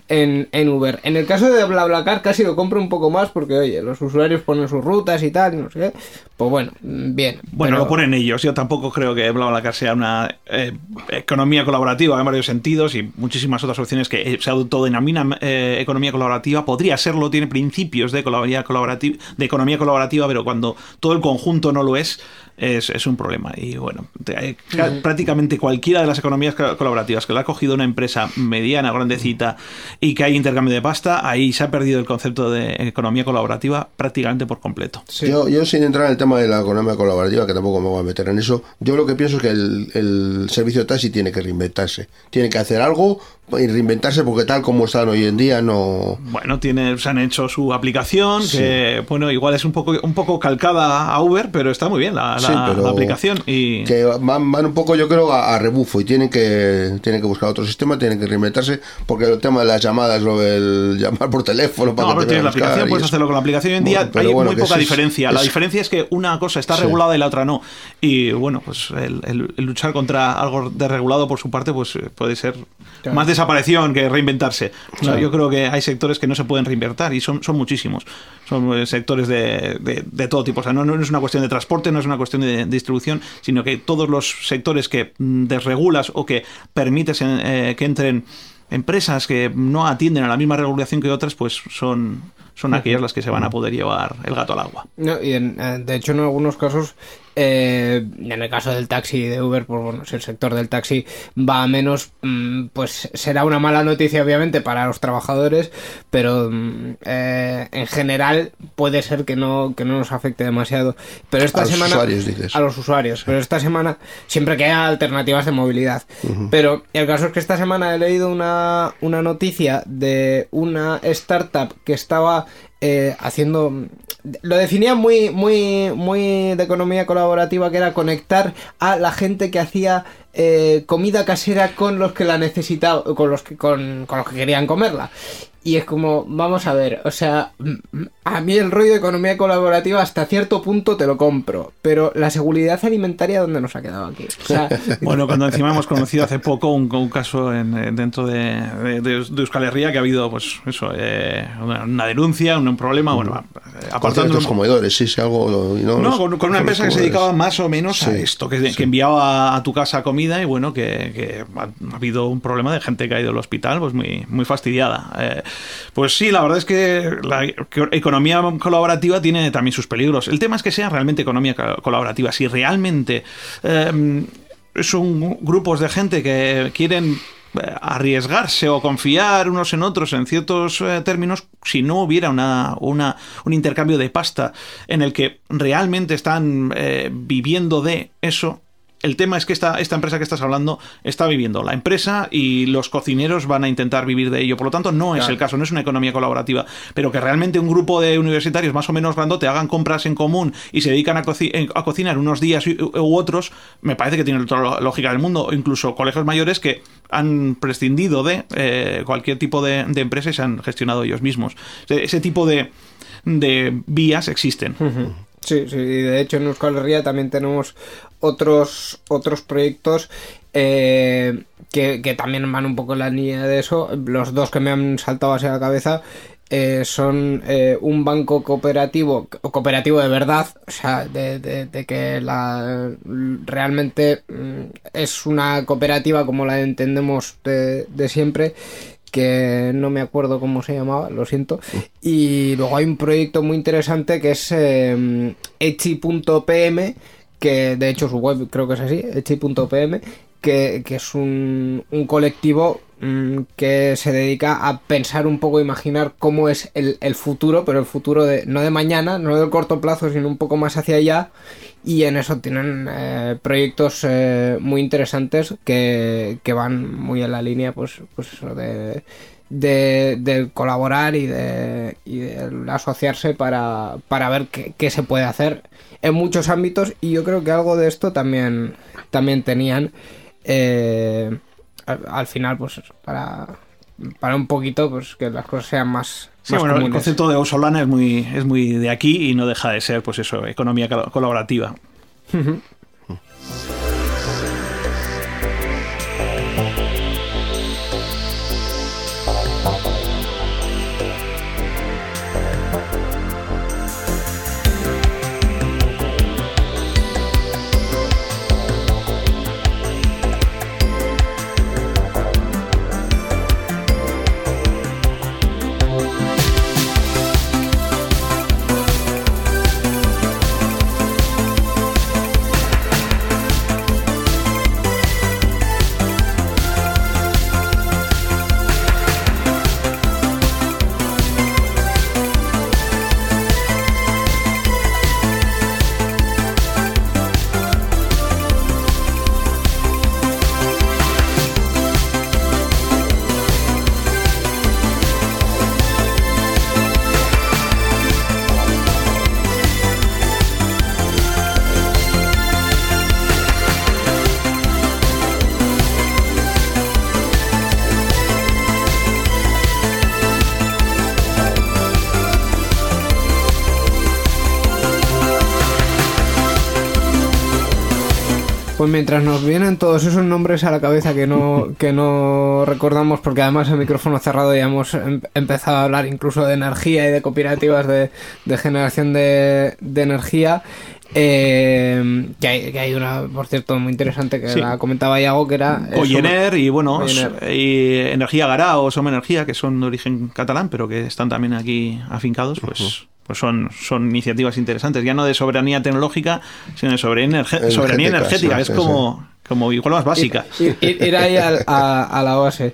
en, en Uber. En el caso de BlaBlaCar casi lo compro un poco más porque, oye, los usuarios ponen sus rutas y tal, no sé qué. Pues bueno, bien. Bueno, pero- lo ponen ellos. Yo tampoco creo que BlaBlaCar sea una eh, economía colaborativa en varios sentidos y muchísimas otras opciones que eh, se autodenomina eh, economía colaborativa. Podría serlo, tiene principios de, colaborativa, colaborativa, de economía colaborativa, pero cuando todo el conjunto no lo es, es, es un problema. Y bueno, te- eh, ca- prácticamente cualquiera de las economías co- colaborativas que la ha cogido una empresa mediana, grandecita y que hay intercambio de pasta, ahí se ha perdido el concepto de economía colaborativa prácticamente por completo. Sí. Yo, yo sin entrar en el tema de la economía colaborativa, que tampoco me voy a meter en eso, yo lo que pienso es que el, el servicio de taxi tiene que reinventarse. Tiene que hacer algo y reinventarse porque tal como están hoy en día no... Bueno, tiene, se han hecho su aplicación, que bueno, igual es un poco, un poco calcada a Uber, pero está muy bien la, la- Sí, pero la aplicación. Y Que van, van un poco, yo creo, a, a rebufo y tienen que, tienen que buscar otro sistema, tienen que reinventarse, porque el tema de las llamadas, lo del llamar por teléfono para no, que pero te tienes la aplicación, puedes eso. hacerlo con la aplicación. Hoy en día Bueno, hay bueno, muy poca es- diferencia. La diferencia es que una cosa está Sí. regulada y la otra no. Y bueno, pues el, el- el luchar contra algo desregulado por su parte, pues eh, puede ser Claro. más desaparición que reinventarse. O sea, Claro. yo creo que hay sectores que no se pueden reinventar y son, son muchísimos. Son eh, sectores de, de- de todo tipo. O sea, no, no es una cuestión de transporte, no es una cuestión de, distribución, sino que todos los sectores que mm, desregulas o que permites eh, que entren empresas que no atienden a la misma regulación que otras, pues son, son aquellas las que se van a poder llevar el gato al agua. No, y en- eh, de hecho, en algunos casos, eh, en el caso del taxi y de Uber, pues bueno, si el sector del taxi va a menos, mm, pues será una mala noticia, obviamente, para los trabajadores, pero mm, eh, en general puede ser que no, que no nos afecte demasiado. Pero esta A los semana. usuarios, dices. A los usuarios. Pero esta semana, siempre que haya alternativas de movilidad. Pero el caso es que esta semana he leído una, una noticia de una startup que estaba eh, haciendo lo definía muy muy muy de economía colaborativa que era conectar a la gente que hacía eh, comida casera con los que la necesitaban con los que con, con los que querían comerla y es como vamos a ver o sea a mí el rollo de economía colaborativa hasta cierto punto te lo compro pero la seguridad alimentaria dónde nos ha quedado aquí o sea Bueno, cuando encima hemos conocido hace poco un, un caso en, eh, dentro de, de, de Euskal Herria que ha habido, pues eso, eh, una, una denuncia, un, un problema, bueno, eh, Con apartando ciertos comedores, sí, sí, algo... No, No, los- con, con una los empresa que se dedicaba más o menos a Sí, esto, que, sí. que enviaba a tu casa comida y bueno, que, que ha, ha habido un problema de gente que ha ido al hospital, pues muy, muy fastidiada. Eh, pues sí, la verdad es que la economía colaborativa tiene también sus peligros. El tema es que sea realmente economía co- colaborativa. Si realmente eh, son grupos de gente que quieren eh, arriesgarse o confiar unos en otros en ciertos eh, términos si no hubiera una, una- un intercambio de pasta en el que realmente están eh, viviendo de eso. El tema es que esta, esta empresa que estás hablando está viviendo. La empresa y los cocineros van a intentar vivir de ello. Por lo tanto, no es el caso, no es una economía colaborativa. Pero que realmente un grupo de universitarios más o menos grandote hagan compras en común y se dedican a, cocinar unos días u, u otros, me parece que tiene toda la lógica del mundo. Incluso colegios mayores que han prescindido de eh, cualquier tipo de, de empresa y se han gestionado ellos mismos. Ese, ese tipo de, de vías existen. Sí, sí, de hecho en Euskal Herria también tenemos otros, otros proyectos eh, que, que también van un poco en la línea de eso. Los dos que me han saltado hacia la cabeza eh, son eh, un banco cooperativo, cooperativo de verdad, o sea, de, de- de que la, realmente mm, es una cooperativa como la entendemos de, de siempre que no me acuerdo cómo se llamaba, lo siento. Y luego hay un proyecto muy interesante que es eh, echi.pm, que de hecho su web creo que es así, echi.pm, que, que es un, un colectivo mm, que se dedica a pensar un poco, imaginar cómo es el, el futuro, pero el futuro de, no de mañana, no del corto plazo, sino un poco más hacia allá. Y en eso tienen eh, proyectos eh, muy interesantes que, que van muy en la línea, pues, pues eso de, de, colaborar y de, y asociarse para, para ver qué, qué se puede hacer en muchos ámbitos. Y yo creo que algo de esto también, también tenían. eh, al, al final, pues para, para un poquito, pues que las cosas sean más, Sí, más bueno, el concepto de Solana es muy, es muy de aquí y no deja de ser, pues eso, economía col- colaborativa. Mientras nos vienen todos esos nombres a la cabeza que no, que no recordamos, porque además el micrófono cerrado ya hemos em- empezado a hablar incluso de energía y de cooperativas de, de generación de, de energía. eh, que, hay, que hay una, por cierto, muy interesante que Sí. la comentaba Iago, que era... eh, Oyener y bueno, Oyener. y Energía Gará o Som Energía, que son de origen catalán, pero que están también aquí afincados, pues, pues son, son iniciativas interesantes. Ya no de soberanía tecnológica, sino de soberanía, energe- soberanía Energética, sí, es sí, como, como igual más básica. Ir, ir- ir ahí a la base.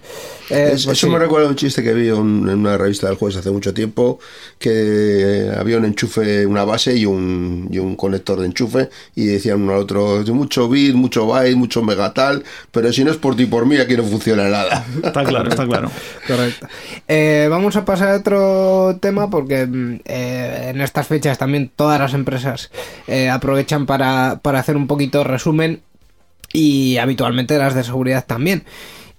Eh, Es- pues eso sí. me recuerda a un chiste que vi un- en una revista del jueves hace mucho tiempo, que había un enchufe, una base y un, y un conector de enchufe, y decían uno al otro, mucho bit, mucho byte, mucho megatal, pero si no es por ti y por mí, aquí no funciona nada. Está claro, está claro. Correcto. Eh, vamos a pasar a otro tema porque mm, eh, en estas fechas también todas las empresas eh, aprovechan para, para hacer un poquito resumen y habitualmente las de seguridad también.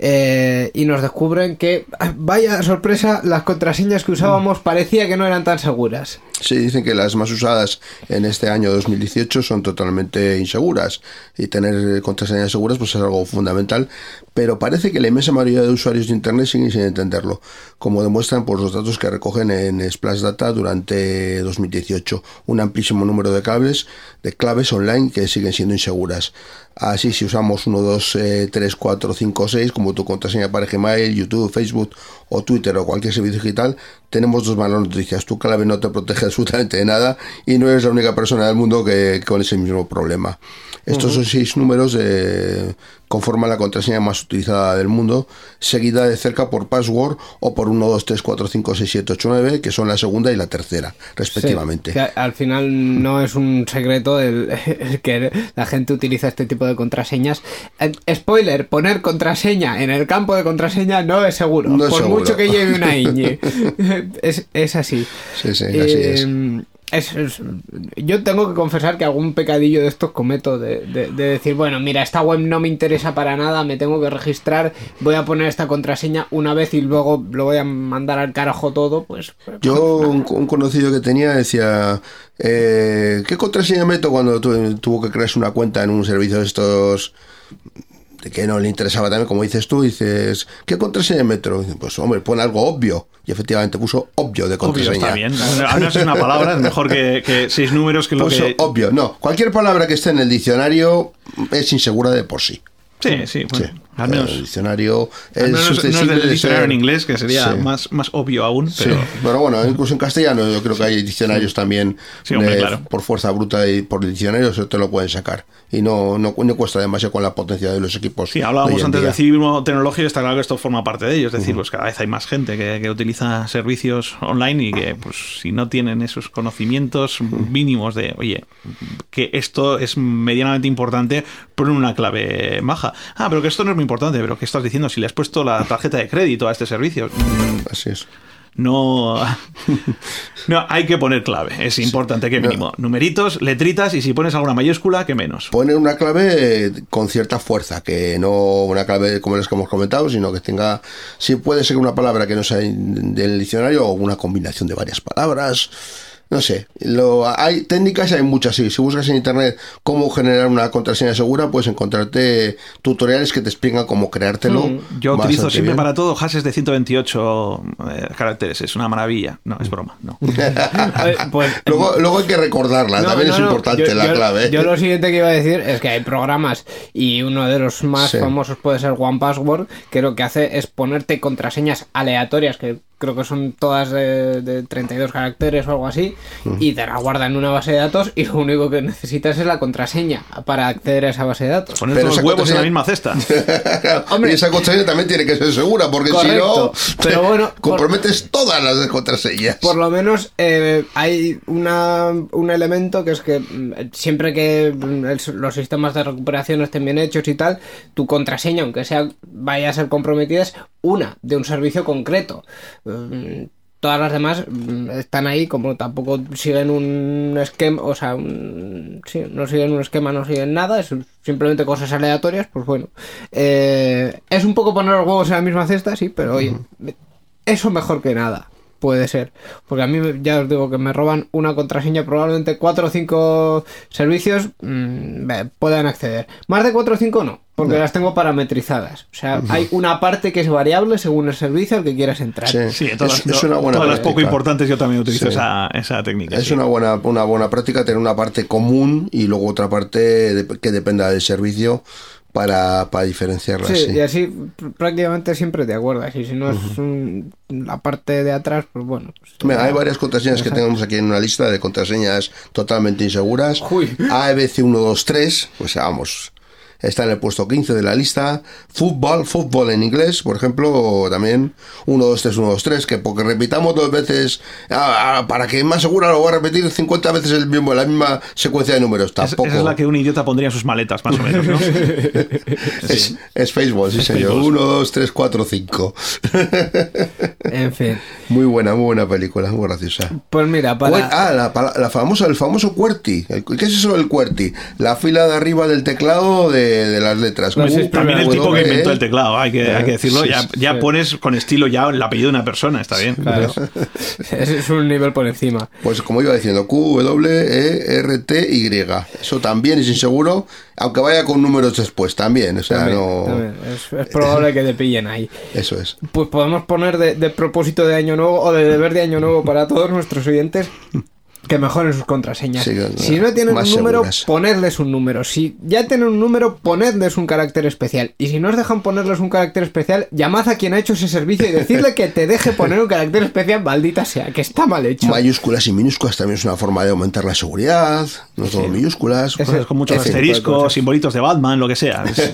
Eh, y nos descubren que, vaya sorpresa, las contraseñas que usábamos parecía que no eran tan seguras. Sí, dicen que las más usadas en este año 2018 son totalmente inseguras y tener contraseñas seguras pues es algo fundamental, pero parece que la inmensa mayoría de usuarios de Internet siguen sin entenderlo, como demuestran por los datos que recogen en Splash Data durante 2018, un amplísimo número de claves, de claves online que siguen siendo inseguras. Así, si usamos 1, 2, 3, 4, 5, 6 como tu contraseña para Gmail, YouTube, Facebook o Twitter o cualquier servicio digital, tenemos dos malas noticias. Tu clave no te protege absolutamente de nada y no eres la única persona del mundo que con ese mismo problema. Estos son seis números eh, conforman la contraseña más utilizada del mundo, seguida de cerca por password o por 1, 2, 3, 4, 5, 6, 7, 8, 9, que son la segunda y la tercera, respectivamente. Sí, al final no es un secreto el, el que la gente utiliza este tipo de contraseñas. Eh, Spoiler, poner contraseña en el campo de contraseña no es seguro. No es por seguro. Mucho que lleve una ñ. es, es así. Sí, sí, así es. Eh, es- es- yo tengo que confesar que algún pecadillo de estos cometo de, de- de decir, bueno, mira, esta web no me interesa para nada, me tengo que registrar, voy a poner esta contraseña una vez y luego lo voy a mandar al carajo todo, pues... Yo, un, un conocido que tenía decía, eh, ¿qué contraseña meto cuando tu- tuvo que crearse una cuenta en un servicio de estos que no le interesaba también, como dices tú, dices, ¿qué contraseña meto? Dice, Pues hombre, pon algo obvio. Y efectivamente puso obvio de Obvio, contraseña. está bien. Es una palabra, es mejor que, que seis números que lo Puso que... obvio. No, cualquier palabra que esté en el diccionario es insegura de por sí. Sí, sí, bueno, Sí. Al menos... El diccionario es no es susceptible del de diccionario en inglés, que sería Sí. más, más obvio aún, Sí, pero... bueno, incluso en castellano yo creo que hay diccionarios también Sí, hombre, de- claro. por fuerza bruta y por diccionario eso te lo pueden sacar y no, no, no cuesta demasiado con la potencia de los equipos. Sí, hablábamos antes día. de civismo tecnológico y está claro que esto forma parte de ello. Es decir, pues cada vez hay más gente que, que utiliza servicios online y que, pues, si no tienen esos conocimientos mínimos de, oye, que esto es medianamente importante, ponen una clave maja. Ah, pero que esto no es muy importante, pero ¿qué estás diciendo? Si le has puesto la tarjeta de crédito a este servicio, mm, Así es. no, no hay que poner clave. Es importante que mínimo numeritos, letritas y si pones alguna mayúscula, que menos. Poner una clave eh, con cierta fuerza, que no una clave como las que hemos comentado, sino que tenga, si puede ser una palabra que no sea del diccionario o una combinación de varias palabras. No sé, lo, hay técnicas, hay muchas, sí. Si buscas en internet cómo generar una contraseña segura, puedes encontrarte tutoriales que te explican cómo creártelo. Mm, Yo utilizo siempre bien. para todo hashes de 128 eh, caracteres. Es una maravilla. No, es broma. No. Pues, Luego, luego hay que recordarla, No, también no, es no, importante yo- la yo- clave. Yo lo siguiente que iba a decir es que hay programas y uno de los más Sí. famosos puede ser One Password, que lo que hace es ponerte contraseñas aleatorias que creo que son todas de, de 32 caracteres o algo así, y te la guarda en una base de datos y lo único que necesitas es la contraseña para acceder a esa base de datos. Poner Pero los huevos en la misma cesta. Hombre. y esa contraseña también tiene que ser segura, porque Correcto, si no, pero bueno, por- comprometes todas las contraseñas. Por lo menos eh, hay una, un elemento que es que mm, siempre que mm, el- los sistemas de recuperación estén bien hechos y tal, tu contraseña, aunque sea vaya a ser comprometida, es una de un servicio concreto. Mm, Todas las demás mm, están ahí como tampoco siguen un esquema, o sea, un- sí, no siguen un esquema, no siguen nada, es simplemente cosas aleatorias, pues bueno. Eh, es un poco poner los huevos en la misma cesta, sí, pero oye, eso mejor que nada. puede ser. Porque a mí ya os digo que me roban una contraseña, probablemente cuatro o cinco servicios mm, puedan acceder. Más de cuatro o cinco no, porque las tengo parametrizadas. O sea, hay una parte que es variable según el servicio al que quieras entrar. Sí. Sí, todas, Es- las- es una buena todas las poco práctica. importantes yo también utilizo Sí. esa, esa técnica. Es sí. una buena, una buena práctica tener una parte común y luego otra parte de- que dependa del servicio para, para diferenciarlas. Sí, sí. y así pr- prácticamente siempre te acuerdas. Y si no es un- la parte de atrás, pues bueno. pues, Mira, hay varias contraseñas que tenemos aquí en una lista de contraseñas totalmente inseguras. Uy. AEBC123, pues vamos, está en el puesto 15 de la lista. Fútbol, fútbol en inglés, por ejemplo, también 123123, que porque repitamos dos veces, ah, ah, para que más segura lo voy a repetir 50 veces el mismo, la misma secuencia de números. Es- Tampoco. esa es la que un idiota pondría en sus maletas, más o menos, ¿no? Es, es Facebook, sí señor. Facebook. 1, 2, 3, 4, 5. En fin. Muy buena, muy buena película, muy graciosa. Pues mira, para. Ah, la, pala- la famosa, el famoso QWERTY. El- ¿Qué es eso del QWERTY? La fila de arriba del teclado de, de las letras. Pues es Q, También el tipo que W, inventó el teclado, hay que, hay que decirlo. Sí, Ya, ya sí. pones con estilo ya el apellido de una persona, está bien. Claro. Ese es un nivel por encima. Pues como iba diciendo, Q, W, E, R, T, Y. Eso también es inseguro, aunque vaya con números después también. O sea, También, no. también. Es, es probable que te pillen ahí. Eso es. Pues podemos poner de, de propósito de año nuevo o de deber de año nuevo para todos nuestros oyentes que mejoren sus contraseñas. Sí, si no tienen un número, seguras. ponedles un número. Si ya tienen un número, ponedles un carácter especial. Y si no os dejan ponerles un carácter especial, llamad a quien ha hecho ese servicio y decirle que te deje poner un carácter especial, maldita sea, que está mal hecho. Mayúsculas y minúsculas también es una forma de aumentar la seguridad. No todo minúsculas. Ese- Cosas con muchos asteriscos, simbolitos de Batman, lo que sea. Es-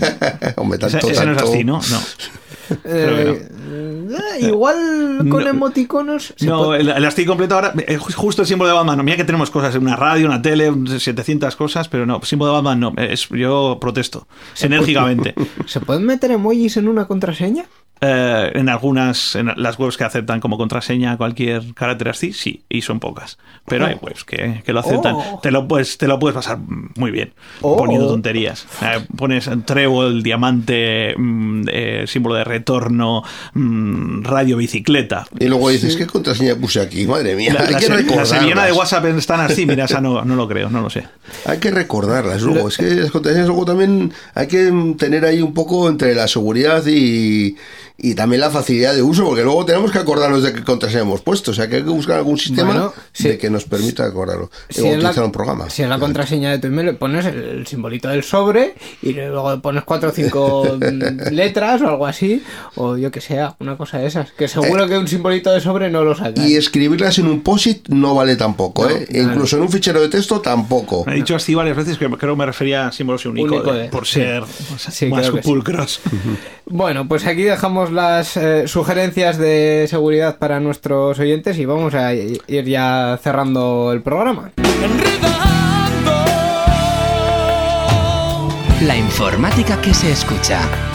Hombre, ese, tanto, ese no es así, ¿no? No. Eh, eh, igual con No. emoticonos. No, puede- el, el así completo ahora, eh, ju- justo el símbolo de Batman. No, mira que tenemos cosas, una radio, una tele, 700 cosas, pero no, símbolo de Batman no. Es, yo protesto enérgicamente. ¿Se pueden meter emojis en una contraseña? Eh, en algunas, en las webs que aceptan como contraseña cualquier carácter así, sí, y son pocas. Pero hay webs que, que lo aceptan. Oh. Te, lo puedes, te lo puedes pasar muy bien Oh. poniendo tonterías. Eh, pones trébol, diamante, mm, eh, símbolo de retorno, mm, radio, bicicleta. Y luego dices, ¿qué contraseña puse aquí? Madre mía, La, hay la que se- la recordarlas. sevillana de WhatsApp están así, mira, esa no, no lo creo, no lo sé. Hay que recordarlas luego. Es que las contraseñas luego también hay que tener ahí un poco entre la seguridad y, y también la facilidad de uso, porque luego tenemos que acordarnos de qué contraseña hemos puesto. O sea, que hay que buscar algún sistema Bueno, sí. de que nos permita acordarlo. Si o es la- utilizar un programa. Si es la contraseña de tu email, pones el, el simbolito del sobre y luego pones cuatro o cinco letras o algo así, o yo que sea, una cosa de esas. Que seguro que un simbolito de sobre no lo saca. Y escribirlas en un POSIT no vale tampoco, No, ¿eh? Incluso en un fichero de texto tampoco. Me he dicho así varias veces que creo que me refería a símbolos Unicode, por ser Sí, más sí. pulcros. Bueno, pues aquí dejamos las eh, sugerencias de seguridad para nuestros oyentes y vamos a ir ya cerrando el programa. La informática que se escucha.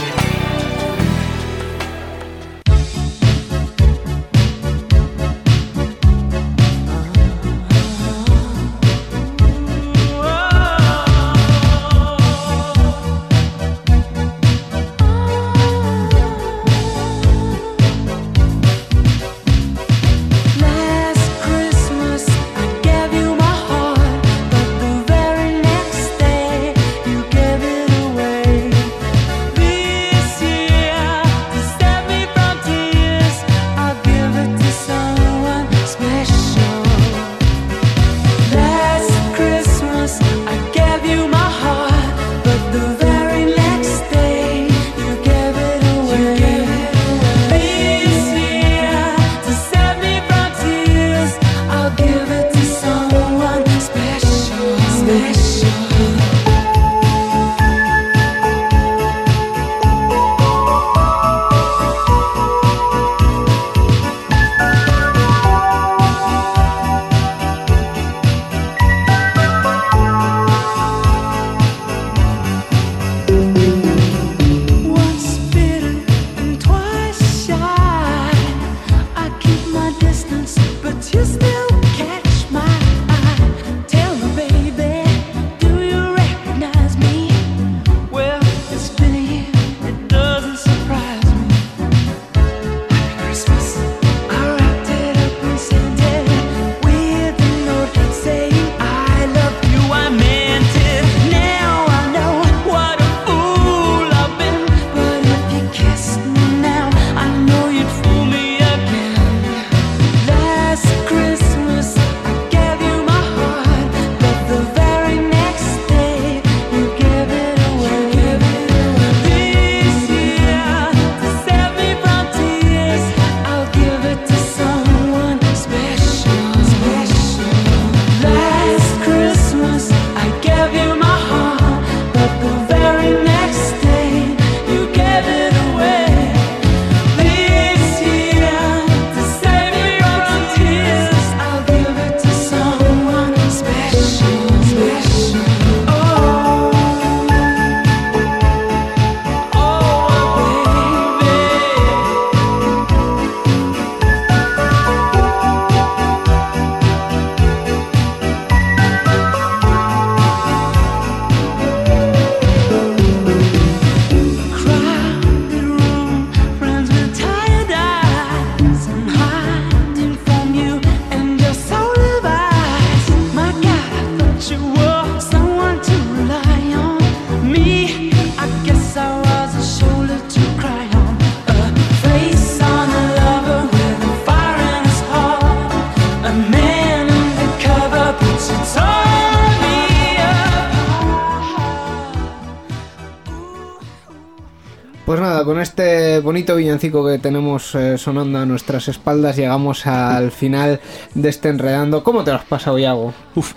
Villancico que tenemos eh, sonando a nuestras espaldas, llegamos al final de este enredando. ¿Cómo te lo has pasado, Iago? Uf,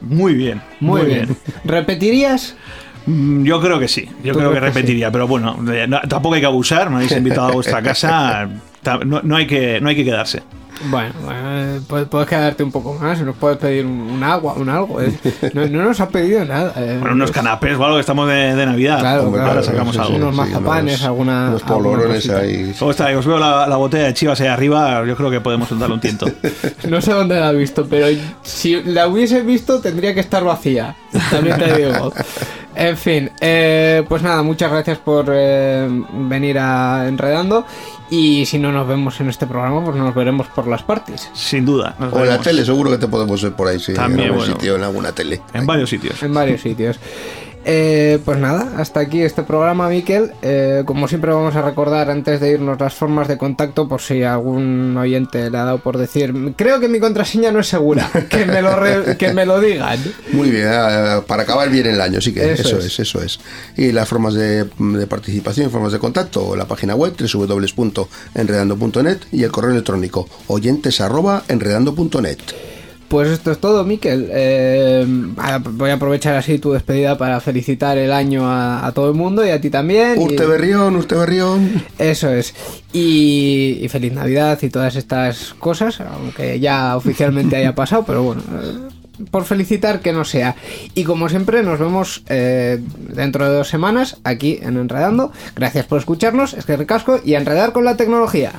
muy bien. Muy, bien. ¿Repetirías? Mm, Yo creo que sí, yo ¿Tú creo que repetiría, pero bueno, eh, no- tampoco hay que abusar, me habéis invitado a vuestra casa, no hay que, no hay que quedarse. Bueno, bueno, eh, puedes, puedes quedarte un poco más, nos puedes pedir un, un agua, un algo. eh. No, no nos ha pedido nada. eh. Bueno, unos canapés o algo que estamos de, de Navidad. Claro, Hombre, claro, ahora sacamos sí, sí, algo. unos mazapanes, unos- alguna- Unos polvorones ahí. ¿Cómo está? Os veo la, la botella de chivas ahí arriba, yo creo que podemos darle un tiento. No sé dónde la he visto, pero si la hubiese visto tendría que estar vacía. También te digo. En fin, eh, pues nada, muchas gracias por eh, venir a Enredando. Y si no nos vemos en este programa, pues nos veremos por las parties. Sin duda. nos O en la tele, seguro que te podemos ver por ahí, sí. También, en algún bueno. sitio, en alguna tele. En varios sitios. En varios sitios. Eh, pues nada, hasta aquí este programa, Miquel. Eh, como siempre vamos a recordar antes de irnos las formas de contacto por si algún oyente le ha dado por decir, creo que mi contraseña no es segura, que me lo, re- que me lo digan. Muy bien, ah, para acabar bien el año, sí que Eso eso, es. es. eso es. Y las formas de, de participación, formas de contacto, la página web www.enredando.net y el correo electrónico oyentes arroba enredando.net. Pues esto es todo, Miquel. Eh, voy a aprovechar así tu despedida para felicitar el año a, a todo el mundo y a ti también. y- Urte Berrión, Urte Berrión. Eso es. Y, y feliz Navidad y todas estas cosas, aunque ya oficialmente haya pasado, pero bueno, eh, por felicitar que no sea. Y como siempre, nos vemos eh, dentro de dos semanas aquí en Enredando. Gracias por escucharnos, es que recasco y a enredar con la tecnología.